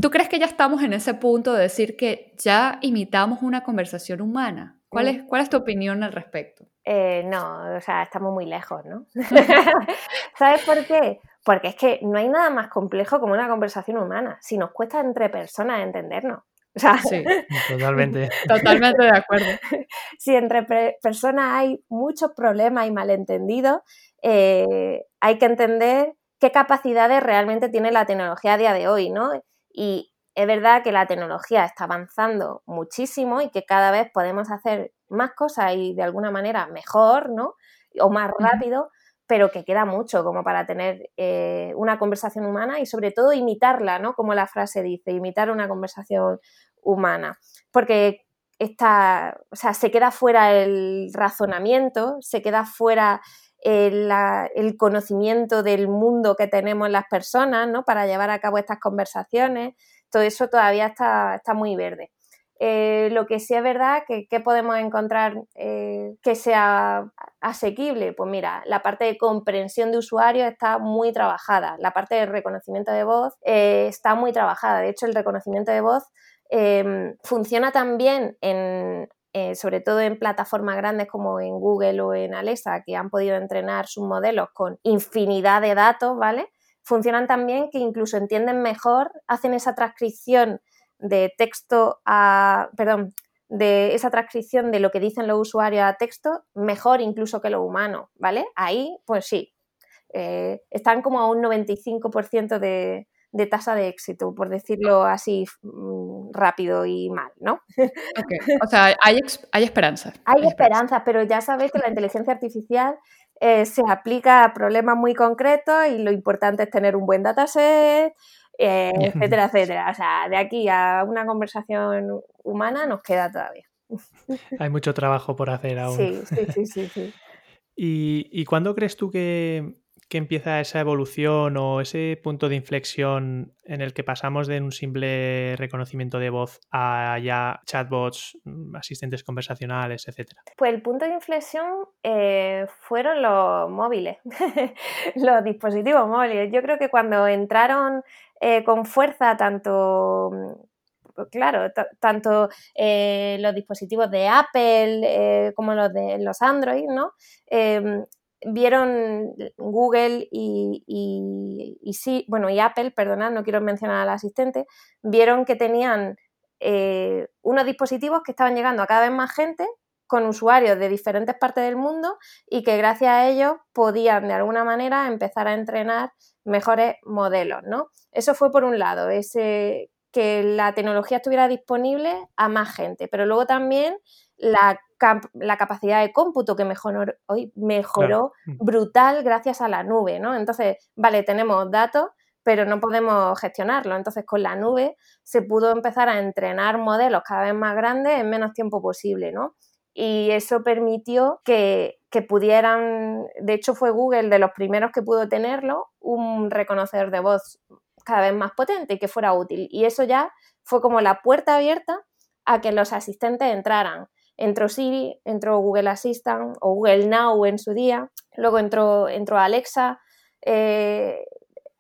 ¿tú crees que ya estamos en ese punto de decir que ya imitamos una conversación humana? ¿Cuál es, cuál es tu opinión al respecto? Eh, no, o sea, estamos muy lejos, ¿no? ¿Sabes por qué? Porque es que no hay nada más complejo como una conversación humana. Si nos cuesta entre personas entendernos. sí, totalmente. Totalmente de acuerdo. si entre personas hay muchos problemas y malentendidos, eh, hay que entender qué capacidades realmente tiene la tecnología a día de hoy, ¿no? Y es verdad que la tecnología está avanzando muchísimo y que cada vez podemos hacer más cosas y de alguna manera mejor, ¿no? O más rápido, pero que queda mucho como para tener eh, una conversación humana y sobre todo imitarla, ¿no? Como la frase dice, imitar una conversación humana. Porque está, o sea, se queda fuera el razonamiento, se queda fuera el, el, conocimiento del mundo que tenemos las personas, ¿no? Para llevar a cabo estas conversaciones. Todo eso todavía está, está muy verde. Eh, lo que sí es verdad que, podemos encontrar eh, que sea asequible, pues mira, la parte de comprensión de usuario está muy trabajada, la parte de reconocimiento de voz eh, está muy trabajada. De hecho, el reconocimiento de voz em, funciona también en, sobre todo en plataformas grandes como en Google o en Alexa, que han podido entrenar sus modelos con infinidad de datos, ¿vale? Funcionan también que incluso entienden mejor, hacen esa transcripción de texto a, perdón, de esa transcripción de lo que dicen los usuarios a texto mejor incluso que lo humano, ¿vale? Ahí, pues sí, eh, están como a un 95% de, de tasa de éxito, por decirlo así mm, rápido y mal, ¿no? O sea, hay, hay esperanza. Hay, esperanza, pero ya sabéis que la inteligencia artificial eh, se aplica a problemas muy concretos y lo importante es tener un buen dataset, eh, etcétera, etcétera. O sea, de aquí a una conversación humana nos queda todavía. Hay mucho trabajo por hacer aún. Sí, sí, sí, sí. ¿Y, ¿Y cuándo crees tú que, que empieza esa evolución o ese punto de inflexión en el que pasamos de un simple reconocimiento de voz a ya chatbots, mm, asistentes conversacionales, etcétera? Pues el punto de inflexión eh, fueron los móviles, los dispositivos móviles. Yo creo que cuando entraron eh, con fuerza tanto mm, claro, tanto eh, los dispositivos de Apple como los de los Android, ¿no? Em, vieron Google y, y, sí, bueno, y Apple, perdonad, no quiero mencionar al asistente, vieron que tenían eh, unos dispositivos que estaban llegando a cada vez más gente con usuarios de diferentes partes del mundo y que gracias a ellos podían de alguna manera empezar a entrenar mejores modelos, ¿no? Eso fue por un lado, ese que la tecnología estuviera disponible a más gente, pero luego también la la capacidad de cómputo que mejoró, hoy mejoró mm. brutal gracias a la nube, ¿no? Entonces, vale, tenemos datos, pero no podemos gestionarlo. Entonces, con la nube se pudo empezar a entrenar modelos cada vez más grandes en menos tiempo posible, ¿no? Y eso permitió que, que pudieran, de hecho fue Google de los primeros que pudo tenerlo, un reconocedor de voz cada vez más potente y que fuera útil. Y eso ya fue como la puerta abierta a que los asistentes entraran. Entró Siri, entró Google Assistant o Google Now en su día, luego entró, entró Alexa. Eh,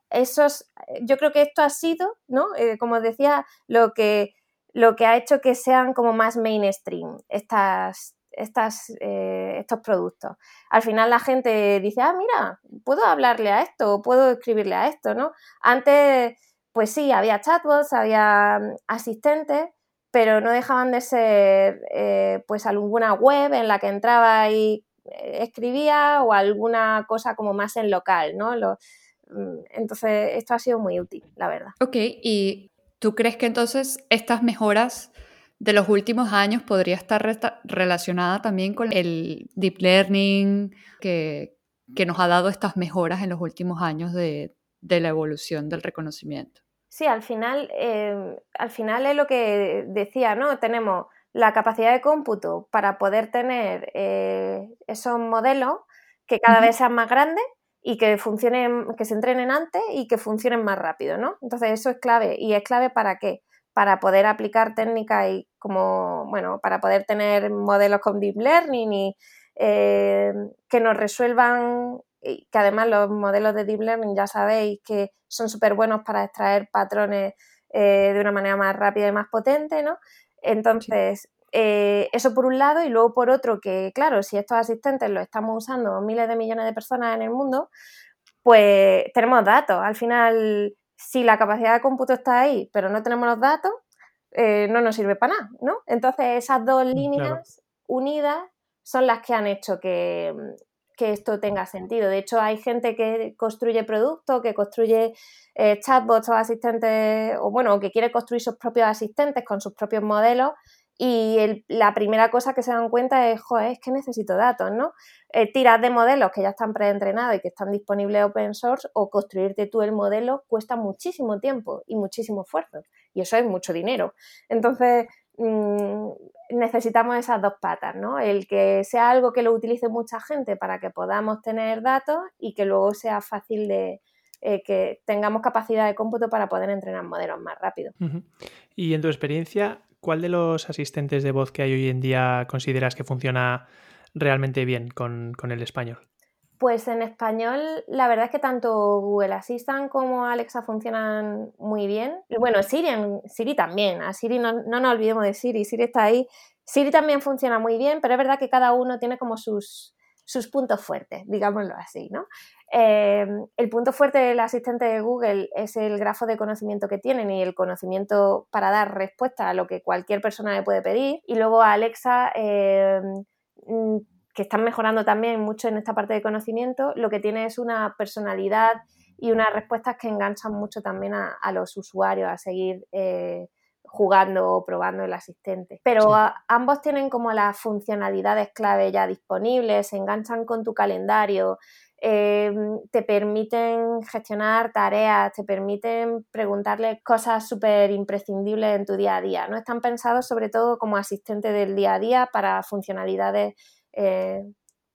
esos, yo creo que esto ha sido, ¿no? Eh, como decía, lo que, lo que ha hecho que sean como más mainstream estas, eh, estos productos. Al final la gente dice, ah, mira, puedo hablarle a esto, puedo escribirle a esto, ¿no? Antes, pues sí, había chatbots, había mm, asistentes, pero no dejaban de ser eh, pues alguna web en la que entraba y eh, escribía o alguna cosa como más en local, ¿no? Mm, entonces, esto ha sido muy útil, la verdad. Ok, ¿y tú crees que entonces estas mejoras de los últimos años podría estar relacionada también con el deep learning que, nos ha dado estas mejoras en los últimos años de la evolución del reconocimiento? Sí, al final, em, al final es lo que decía, ¿no? Tenemos la capacidad de cómputo para poder tener eh, esos modelos que cada vez sean más grandes y que funcionen, que se entrenen antes y que funcionen más rápido, ¿no? Entonces eso es clave. ¿Y es clave para qué? Para poder aplicar técnicas y como, bueno, para poder tener modelos con deep learning y eh, que nos resuelvan que además los modelos de Deep Learning ya sabéis que son súper buenos para extraer patrones eh, de una manera más rápida y más potente, ¿no? Entonces, eh, eso por un lado y luego por otro que, claro, si estos asistentes los estamos usando miles de millones de personas en el mundo, pues tenemos datos. Al final, si la capacidad de cómputo está ahí, pero no tenemos los datos, eh, no nos sirve para nada, ¿no? Entonces, esas dos mm, líneas unidas son las que han hecho que, que esto tenga sentido. De hecho, hay gente que construye productos, que construye eh, chatbots o asistentes, o bueno, que quiere construir sus propios asistentes con sus propios modelos. Y la primera cosa que se dan cuenta es, joder, es que necesito datos, ¿no? Eh, tirar de modelos que ya están preentrenados y que están disponibles open source o construirte tú el modelo cuesta muchísimo tiempo y muchísimo esfuerzo. Y eso es mucho dinero. Entonces, Mm, necesitamos esas dos patas, ¿no? El que sea algo que lo utilice mucha gente para que podamos tener datos y que luego sea fácil de eh, que tengamos capacidad de cómputo para poder entrenar modelos más rápido. Y en tu experiencia, ¿cuál de los asistentes de voz que hay hoy en día consideras que funciona realmente bien con el español? Pues en español, la verdad es que tanto Google Assistant como Alexa funcionan muy bien. Bueno, Siri, Siri también. A Siri no, no, nos olvidemos de Siri. Siri está ahí. Siri también funciona muy bien, pero es verdad que cada uno tiene como sus, sus puntos fuertes, digámoslo así, ¿no? Eh, el punto fuerte del asistente de Google es el grafo de conocimiento que tienen y el conocimiento para dar respuesta a lo que cualquier persona le puede pedir. Y luego Alexa eh, mm, que están mejorando también mucho en esta parte de conocimiento, lo que tiene es una personalidad y unas respuestas que enganchan mucho también a, los usuarios a seguir eh, jugando o probando el asistente. Pero ambos tienen como las funcionalidades clave ya disponibles, se enganchan con tu calendario, em, te permiten gestionar tareas, te permiten preguntarle cosas súper imprescindibles en tu día a día. No están pensados sobre todo como asistente del día a día para funcionalidades eh,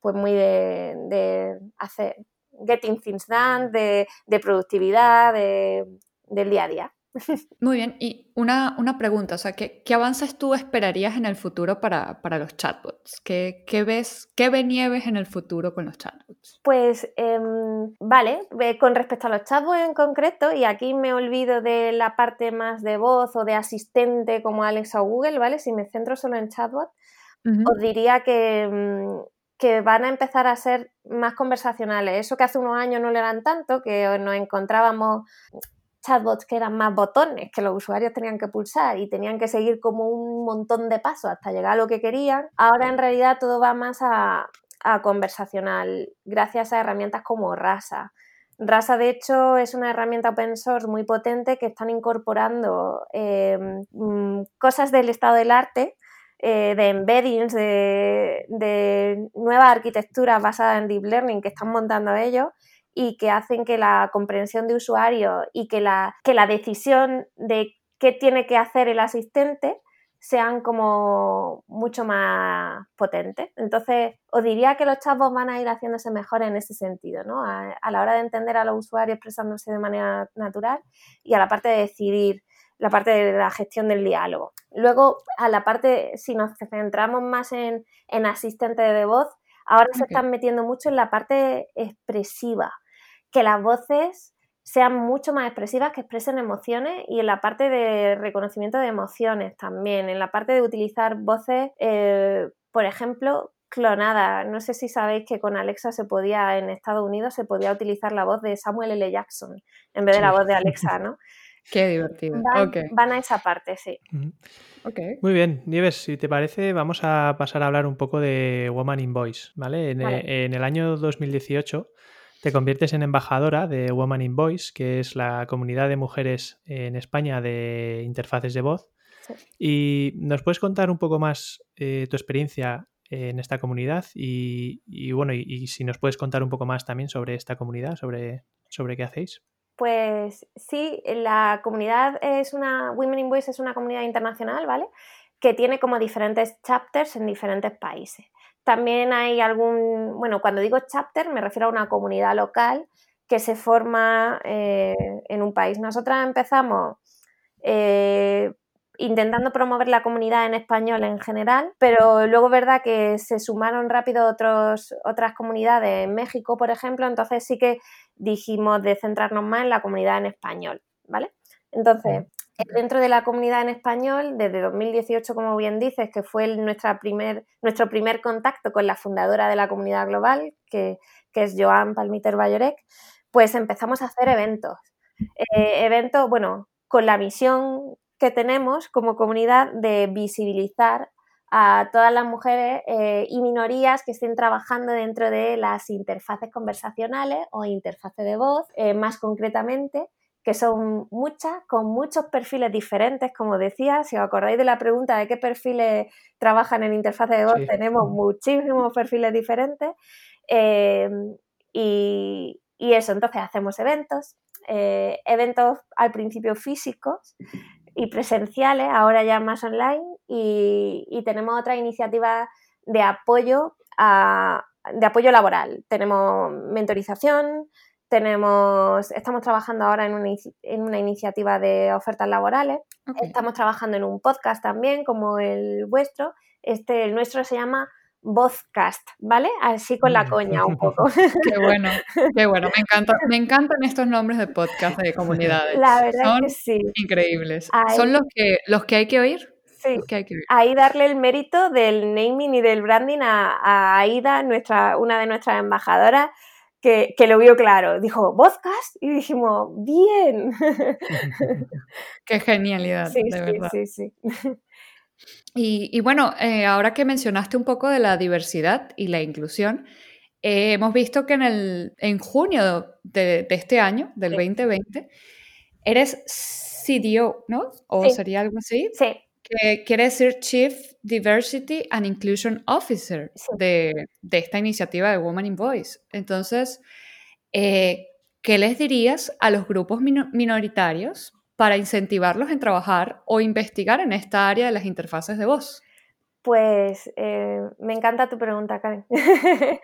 pues muy de, hacer getting things done, de, productividad, del día a día. Muy bien, y una, pregunta, o sea, ¿qué, ¿qué, avances tú esperarías en el futuro para, los chatbots? ¿Qué, ¿Qué, ves, qué ve Nieves en el futuro con los chatbots? Pues, em, vale, con respecto a los chatbots en concreto, y aquí me olvido de la parte más de voz o de asistente como Alexa o Google, ¿vale? Si me centro solo en chatbot, os diría mm, que, van a empezar a ser más conversacionales. Eso que hace unos años no lo eran tanto, que nos encontrábamos chatbots que eran más botones, que los usuarios tenían que pulsar y tenían que seguir como un montón de pasos hasta llegar a lo que querían. Ahora en realidad todo va más a, conversacional gracias a herramientas como Rasa. Rasa, de hecho, es una herramienta open source muy potente que están incorporando em, mm, cosas del estado del arte eh, de embeddings, de, de nuevas arquitecturas basadas en deep learning que están montando ellos y que hacen que la comprensión de usuario y que la, que la decisión de qué tiene que hacer el asistente sean como mucho más potentes. Entonces, os diría que los chatbots van a ir haciéndose mejor en ese sentido, ¿no? A, la hora de entender a los usuarios expresándose de manera natural y a la parte de decidir, la parte de la gestión del diálogo. Luego, a la parte, si nos centramos más en, en asistentes de voz, ahora se están metiendo mucho en la parte expresiva, que las voces sean mucho más expresivas, que expresen emociones y en la parte de reconocimiento de emociones también, en la parte de utilizar voces, eh, por ejemplo, clonadas. No sé si sabéis que con Alexa se podía, en Estados Unidos, se podía utilizar la voz de Samuel L. Jackson en vez de la voz de Alexa, ¿no? Qué divertido. Van, a esa parte, sí. Muy bien, Nieves, si te parece, vamos a pasar a hablar un poco de Woman in Voice, ¿vale? En, en el año 2018 te conviertes en embajadora de Woman in Voice, que es la comunidad de mujeres en España de interfaces de voz. Y nos puedes contar un poco más eh, tu experiencia en esta comunidad y, bueno, y, si nos puedes contar un poco más también sobre esta comunidad, sobre, sobre qué hacéis. Pues sí, la comunidad es una, Women in Voice es una comunidad internacional, ¿vale? Que tiene como diferentes chapters en diferentes países. También hay algún, bueno, cuando digo chapter me refiero a una comunidad local que se forma eh, en un país. Nosotras empezamos eh, intentando promover la comunidad en español en general, pero luego verdad que se sumaron rápido otros, otras comunidades en México, por ejemplo, entonces sí que dijimos de centrarnos más en la comunidad en español, ¿vale? Entonces, Dentro de la comunidad en español, desde 2018, como bien dices, que fue nuestra primer, nuestro primer contacto con la fundadora de la comunidad global, que, es Joan Palmiter Bayorek, pues empezamos a hacer eventos. Eh, eventos, bueno, con la misión que tenemos como comunidad de visibilizar a todas las mujeres eh, y minorías que estén trabajando dentro de las interfaces conversacionales o interfaces de voz, eh, más concretamente, que son muchas, con muchos perfiles diferentes, como decía, si os acordáis de la pregunta de qué perfiles trabajan en interfaz de voz, tenemos muchísimos perfiles diferentes. Eh, y, eso, entonces hacemos eventos, eh, eventos al principio físicos y presenciales, ahora ya más online, y, tenemos otra iniciativa de apoyo de apoyo laboral. Tenemos mentorización, tenemos, estamos trabajando ahora en una, en una iniciativa de ofertas laborales. Estamos trabajando en un podcast también, como el vuestro. Este, el nuestro se llama Vozcast, ¿vale? Así con la mm. coña un poco. Qué bueno, qué bueno. Me, encanta, me encantan estos nombres de podcast de comunidades. La verdad que sí. Increíbles. Son los que, los que hay que oír. Sí. Que hay que oír. Ahí darle el mérito del naming y del branding a, a Aida, nuestra, una de nuestras embajadoras que, lo vio claro. Dijo, ¿vodcast? Y dijimos, bien. Qué genialidad, de verdad. Sí, sí, y, bueno, eh, ahora que mencionaste un poco de la diversidad y la inclusión, eh, hemos visto que en, el, en junio de, este año, del 2020, eres CDO, ¿no? ¿O sería algo así? Sí que quiere decir Chief Diversity and Inclusion Officer de, esta iniciativa de Woman in Voice. Entonces, eh, ¿qué les dirías a los grupos minoritarios para incentivarlos en trabajar o investigar en esta área de las interfaces de voz? Pues eh, me encanta tu pregunta, Karen.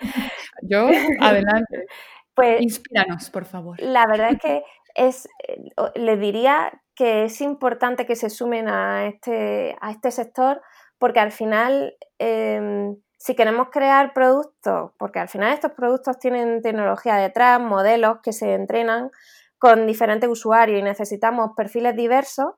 Yo, adelante. Pues, Inspíranos, por favor. La verdad es que es, eh, les diría que es importante que se sumen a este, a este sector porque al final, em, si queremos crear productos, porque al final estos productos tienen tecnología detrás, modelos que se entrenan con diferentes usuarios y necesitamos perfiles diversos,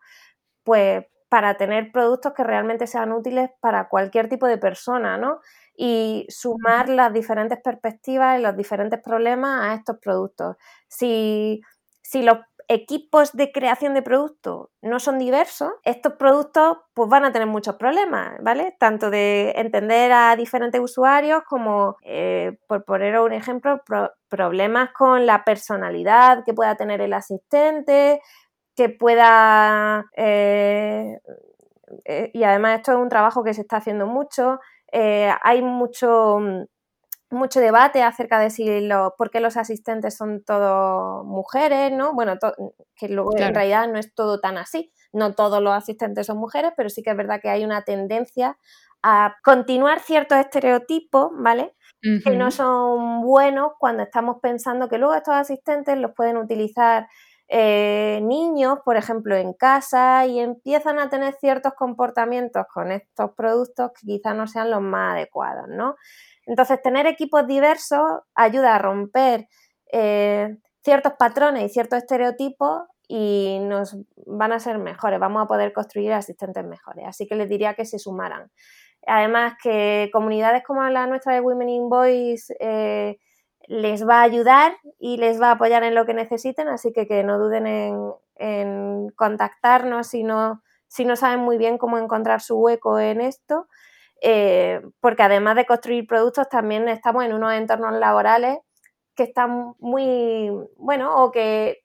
pues para tener productos que realmente sean útiles para cualquier tipo de persona, ¿no? Y sumar las diferentes perspectivas y los diferentes problemas a estos productos. Si, si los equipos de creación de productos no son diversos, estos productos pues van a tener muchos problemas, ¿vale? Tanto de entender a diferentes usuarios como, eh, por poner un ejemplo, problemas con la personalidad que pueda tener el asistente, que pueda... Eh, eh, y además esto es un trabajo que se está haciendo mucho, hay mucho mucho debate acerca de si lo, por qué los asistentes son todos mujeres, ¿no? Bueno, que luego en realidad no es todo tan así. No todos los asistentes son mujeres, pero sí que es verdad que hay una tendencia a continuar ciertos estereotipos, ¿vale? Que no son buenos cuando estamos pensando que luego estos asistentes los pueden utilizar eh, niños, por ejemplo, en casa y empiezan a tener ciertos comportamientos con estos productos que quizás no sean los más adecuados, ¿no? Entonces, tener equipos diversos ayuda a romper eh, ciertos patrones y ciertos estereotipos y nos van a ser mejores, vamos a poder construir asistentes mejores. Así que les diría que se sumaran. Además, que comunidades como la nuestra de Women in Voice eh, les va a ayudar y les va a apoyar en lo que necesiten, así que que no duden en, contactarnos si no, si no saben muy bien cómo encontrar su hueco en esto. Eh, porque además de construir productos, también estamos en unos entornos laborales que están muy, bueno, o que,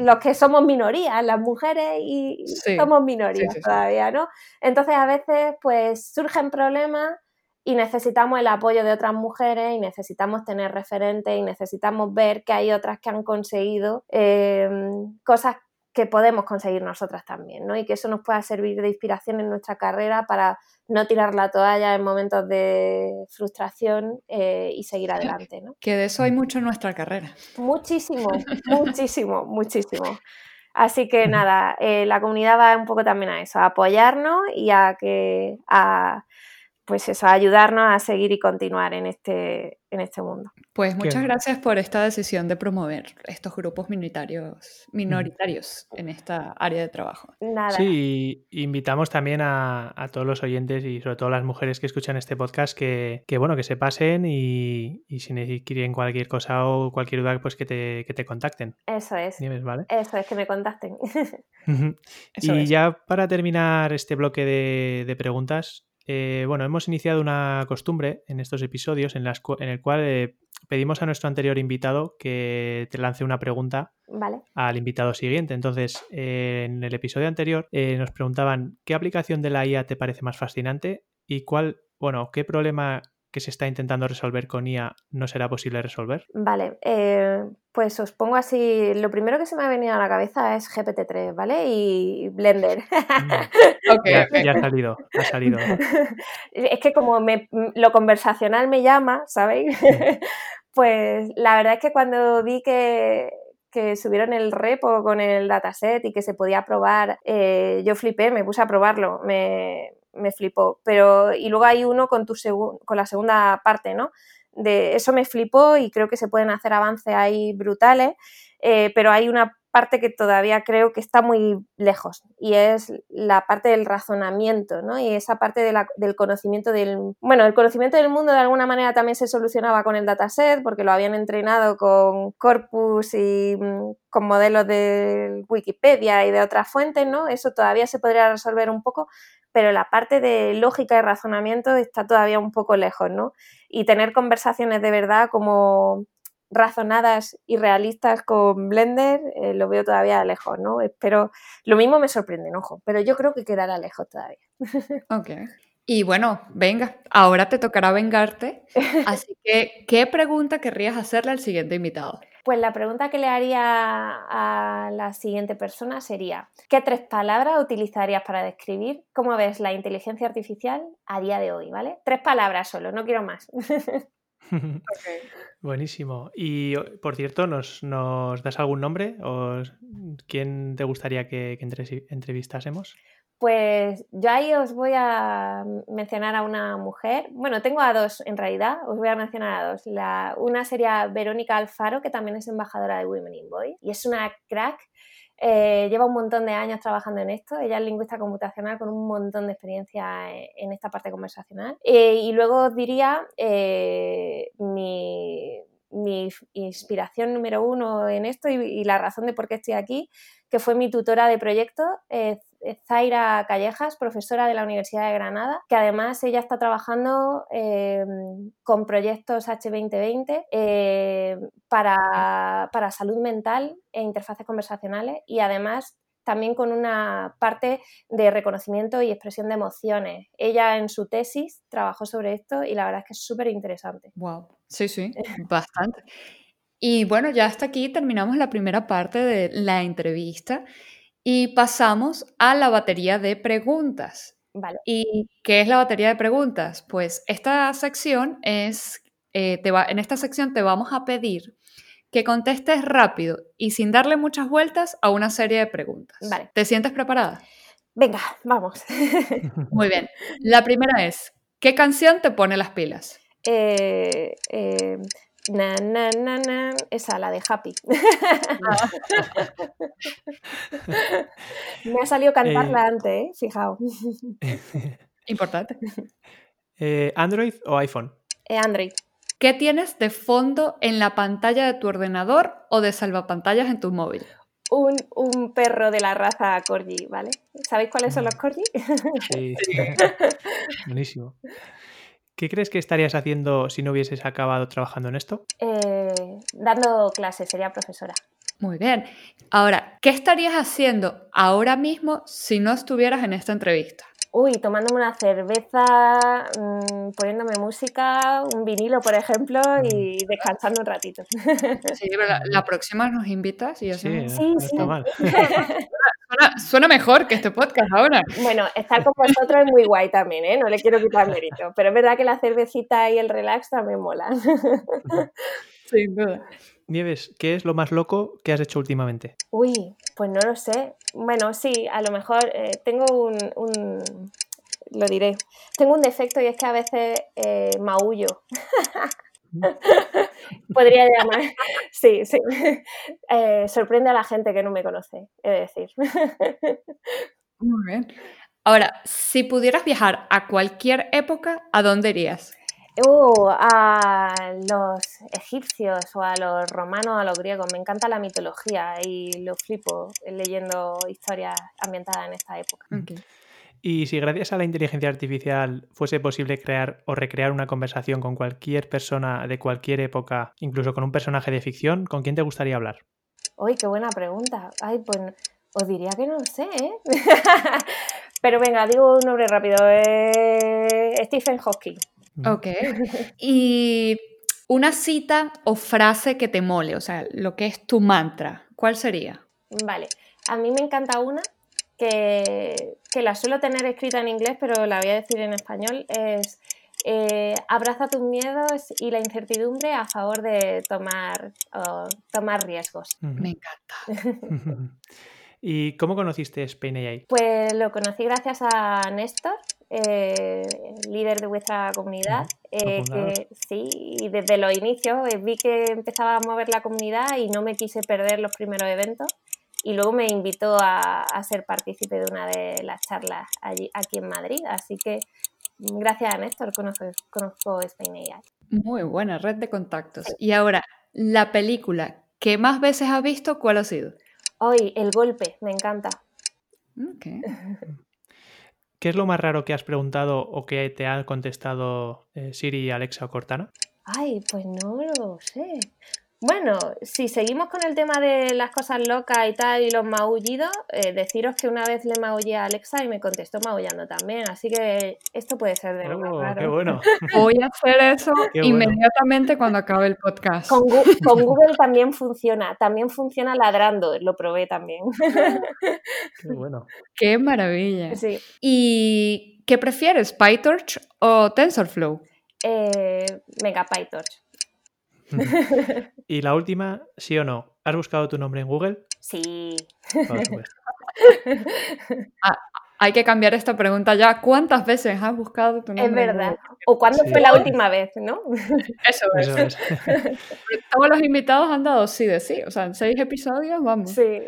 los que somos minorías, las mujeres y somos minorías todavía, ¿no? Entonces a veces pues surgen problemas y necesitamos el apoyo de otras mujeres y necesitamos tener referentes y necesitamos ver que hay otras que han conseguido eh, cosas que podemos conseguir nosotras también, ¿no? Y que eso nos pueda servir de inspiración en nuestra carrera para no tirar la toalla en momentos de frustración eh, y seguir adelante, ¿no? Que de eso hay mucho en nuestra carrera. Muchísimo, muchísimo, muchísimo. Así que nada, eh, la comunidad va un poco también a eso, a apoyarnos y a que a pues eso, ayudarnos a seguir y continuar en este, en este mundo. Pues muchas gracias por esta decisión de promover estos grupos minoritarios, minoritarios en esta área de trabajo. Nada. Sí, invitamos también a, todos los oyentes y sobre todo las mujeres que escuchan este podcast que, bueno, que se pasen y, y, si quieren cualquier cosa o cualquier duda, pues que te, que te contacten. Eso es. ¿vale? Eso es, que me contacten. y ya para terminar este bloque de, de preguntas, eh, bueno, hemos iniciado una costumbre en estos episodios en, en el cual eh, pedimos a nuestro anterior invitado que te lance una pregunta al invitado siguiente. Entonces, eh, en el episodio anterior nos preguntaban qué aplicación de la IA te parece más fascinante y cuál, bueno, qué problema que se está intentando resolver con IA no será posible resolver? Vale, eh, pues os pongo así, lo primero que se me ha venido a la cabeza es GPT-3, ¿vale? Y Blender. Mm. okay, ya, ha salido, ha salido. es que como lo conversacional me llama, ¿sabéis? pues la verdad es que cuando vi que, que subieron el repo con el dataset y que se podía probar, eh, yo flipé, me puse a probarlo, me, me flipó. Pero, y luego hay uno con, tu con la segunda parte, ¿no? De eso me flipó y creo que se pueden hacer avances ahí brutales, eh, pero hay una parte que todavía creo que está muy lejos y es la parte del razonamiento, ¿no? Y esa parte del conocimiento del... Bueno, el conocimiento del mundo de alguna manera también se solucionaba con el dataset porque lo habían entrenado con corpus y mm, con modelos de Wikipedia y de otras fuentes, ¿no? Eso todavía se podría resolver un poco, pero la parte de lógica y razonamiento está todavía un poco lejos, ¿no? Y tener conversaciones de verdad como razonadas y realistas con Blender, eh, lo veo todavía lejos, ¿no? Espero, lo mismo me sorprende, ojo, pero yo creo que quedará lejos todavía. Ok. Y bueno, venga, ahora te tocará vengarte. Así que, ¿qué pregunta querrías hacerle al siguiente invitado? Pues la pregunta que le haría a la siguiente persona sería, ¿qué tres palabras utilizarías para describir cómo ves la inteligencia artificial a día de hoy? ¿Vale? Tres palabras solo, no quiero más. Buenísimo. Y por cierto, ¿nos, das algún nombre o quién te gustaría que, entrevistásemos? Pues yo ahí os voy a mencionar a una mujer. Bueno, tengo a dos en realidad, os voy a mencionar a dos. Una sería Verónica Alfaro, que también es embajadora de Women in Boy y es una crack eh, lleva un montón de años trabajando en esto. Ella es lingüista computacional con un montón de experiencia en esta parte conversacional. Eh, y luego diría eh, mi, inspiración número uno en esto y, la razón de por qué estoy aquí, que fue mi tutora de proyecto, Zaira Callejas, profesora de la Universidad de Granada, que además ella está trabajando eh, con proyectos H2020 eh, para, salud mental e interfaces conversacionales y además también con una parte de reconocimiento y expresión de emociones. Ella en su tesis trabajó sobre esto y la verdad es que es súper interesante. Wow, sí, sí, bastante. Y bueno, ya hasta aquí terminamos la primera parte de la entrevista y pasamos a la batería de preguntas. Vale. ¿Y qué es la batería de preguntas? Pues esta sección es, eh, te va, en esta sección te vamos a pedir que contestes rápido y sin darle muchas vueltas a una serie de preguntas. Vale. ¿Te sientes preparada? Venga, vamos. Muy bien. La primera es, ¿qué canción te pone las pilas? Eh, eh, na, na, na, na, esa, la de Happy. Me ha salido cantarla antes, ¿eh? Fijaos. Importante. Eh, ¿Android o iPhone? Eh, Android. ¿Qué tienes de fondo en la pantalla de tu ordenador o de salvapantallas en tu móvil? Un, un perro de la raza Corgi, ¿vale? ¿Sabéis cuáles son los Corgi? Sí. Buenísimo. ¿Qué crees que estarías haciendo si no hubieses acabado trabajando en esto? Eh, dando clases, sería profesora. Muy bien. Ahora, ¿qué estarías haciendo ahora mismo si no estuvieras en esta entrevista? Uy, tomándome una cerveza, mmm, poniéndome música, un vinilo, por ejemplo, y descansando un ratito. Sí, pero la, la próxima nos invitas y Sí, hacemos... Sí, no sí. está mal. Suena, suena mejor que este podcast ahora. Bueno, estar con vosotros es muy guay también, ¿eh? No le quiero quitar mérito, pero es verdad que la cervecita y el relax también mola. Sin duda. Nieves, ¿qué es lo más loco que has hecho últimamente? Uy, pues no lo sé. Bueno, sí, a lo mejor eh, tengo un, un- Lo diré. Tengo un defecto y es que a veces eh, maullo. Podría llamar. Sí, sí. Eh, sorprende a la gente que no me conoce, he de decir. Muy bien. Ahora, si pudieras viajar a cualquier época, ¿a dónde irías? Uh, a los egipcios o a los romanos, a los griegos. Me encanta la mitología y lo flipo leyendo historias ambientadas en esta época. Y si gracias a la inteligencia artificial fuese posible crear o recrear una conversación con cualquier persona de cualquier época, incluso con un personaje de ficción, ¿con quién te gustaría hablar? Uy, qué buena pregunta. Ay, pues os diría que no sé, ¿eh? Pero venga, digo un nombre rápido. Eh, Stephen Hawking. Ok. Y una cita o frase que te mole, o sea, lo que es tu mantra, ¿cuál sería? Vale. A mí me encanta una que, que la suelo tener escrita en inglés, pero la voy a decir en español. Es eh, abraza tus miedos y la incertidumbre a favor de tomar, o tomar riesgos. Me encanta. ¿Y cómo conociste Spain AI? Pues lo conocí gracias a Néstor, eh, líder de vuestra comunidad, eh, que sí, y desde los inicios eh, vi que empezaba a mover la comunidad y no me quise perder los primeros eventos y luego me invitó a, a ser partícipe de una de las charlas allí, aquí en Madrid, así que mm, gracias a Néstor conozco, conozco Spain AI. Muy buena red de contactos. Y ahora, la película que más veces has visto, ¿cuál ha sido? Hoy, el golpe, me encanta. Ok. ¿Qué es lo más raro que has preguntado o que te ha contestado eh, Siri, Alexa o Cortana? Ay, pues no lo sé. Bueno, si seguimos con el tema de las cosas locas y tal y los maullidos, eh, deciros que una vez le maullé a Alexa y me contestó maullando también, así que esto puede ser de lo más Oh, raro. ¡Qué bueno! Voy a hacer eso Qué bueno. inmediatamente cuando acabe el podcast. Con, Gu- con Google también funciona, también funciona ladrando, lo probé también. ¡Qué bueno! ¡Qué maravilla! Sí. ¿Y qué prefieres, PyTorch o TensorFlow? Eh, venga, PyTorch. Y la última, sí o no, ¿has buscado tu nombre en Google? Sí. Por supuesto. Hay que cambiar esta pregunta ya. ¿Cuántas veces has buscado tu nombre? Es en verdad. Google? ¿O cuándo Sí. fue la última vez, no? Eso es. Eso es. Todos los invitados han dado sí de sí. O sea, en seis episodios, vamos. Sí.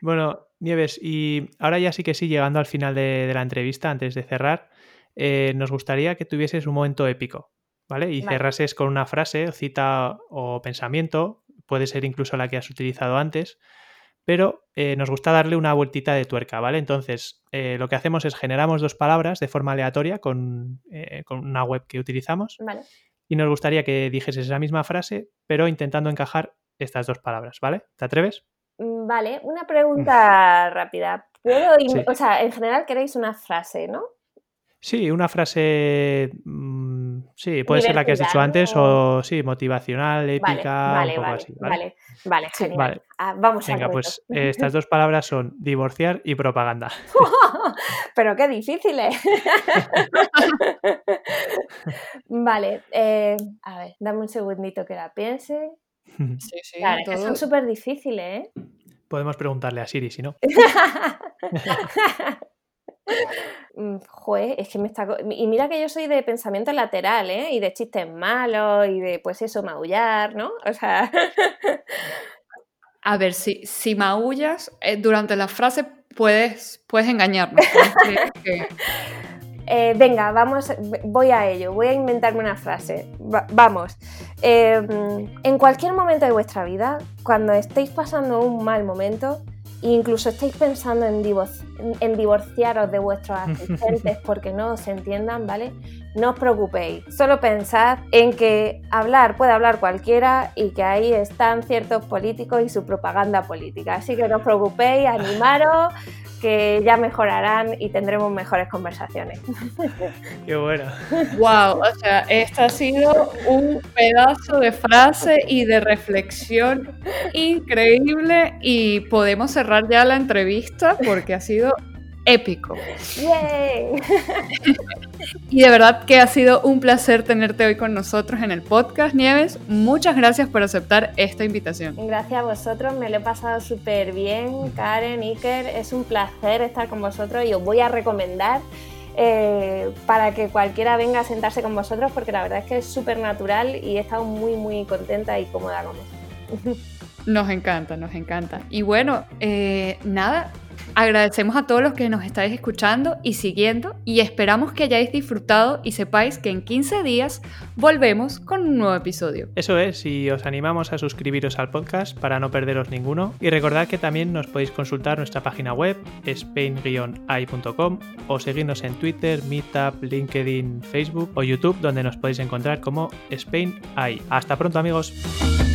Bueno, Nieves, y ahora ya sí que sí, llegando al final de, de la entrevista, antes de cerrar, eh, nos gustaría que tuvieses un momento épico, ¿vale? Y Vale. cerrases con una frase, o cita o pensamiento, puede ser incluso la que has utilizado antes, pero eh, nos gusta darle una vueltita de tuerca, ¿vale? Entonces, eh, lo que hacemos es generamos dos palabras de forma aleatoria con, eh, con una web que utilizamos Vale. y nos gustaría que dijeses esa misma frase, pero intentando encajar estas dos palabras, ¿vale? ¿Te atreves? Mm, Vale, una pregunta rápida. ¿Puedo, Sí. o sea, en general queréis una frase, ¿no? Sí, una frase. Sí, puede ser la que has dicho antes o sí, motivacional, Vale, épica, vale, un poco vale, así. ¿vale? vale, vale, genial. vale. Ah, vamos Venga, pues eh, estas dos palabras son divorciar y propaganda. Pero qué difícil es. vale, eh, a ver, dame un segundito que la piense. Sí, sí, Claro, que todo- son súper difíciles, ¿eh? Podemos preguntarle a Siri si no. Mm, Joder, es que me está... Y mira que yo soy de pensamiento lateral, ¿eh? Y de chistes malos y de, pues eso, maullar, ¿no? O sea... A ver, si, si maullas eh, durante la frase puedes, puedes engañarnos. Eh, venga, vamos, voy a ello, voy a inventarme una frase. Va- vamos, Eh, en cualquier momento de vuestra vida, cuando estéis pasando un mal momento, e incluso estéis pensando en, en divorciaros de vuestros asistentes porque no os entiendan, ¿vale? No os preocupéis, solo pensad en que hablar puede hablar cualquiera y que ahí están ciertos políticos y su propaganda política. Así que no os preocupéis, animaros, que ya mejorarán y tendremos mejores conversaciones. Qué bueno. Wow, o sea, esta ha sido un pedazo de frase y de reflexión increíble y podemos cerrar ya la entrevista porque ha sido épico. ¡Yay! Y de verdad que ha sido un placer tenerte hoy con nosotros en el podcast, Nieves. Muchas gracias por aceptar esta invitación. Gracias a vosotros, me lo he pasado súper bien, Karen, Iker, es un placer estar con vosotros y os voy a recomendar eh, para que cualquiera venga a sentarse con vosotros porque la verdad es que es súper natural y he estado muy muy contenta y cómoda con vosotros. Nos encanta, nos encanta. Y bueno, eh, nada, agradecemos a todos los que nos estáis escuchando y siguiendo y esperamos que hayáis disfrutado y sepáis que en 15 días volvemos con un nuevo episodio. Eso es, y os animamos a suscribiros al podcast para no perderos ninguno. Y recordad que también nos podéis consultar nuestra página web, spain-ai.com, o seguirnos en Twitter, Meetup, LinkedIn, Facebook o YouTube, donde nos podéis encontrar como SpainAI. Hasta pronto amigos.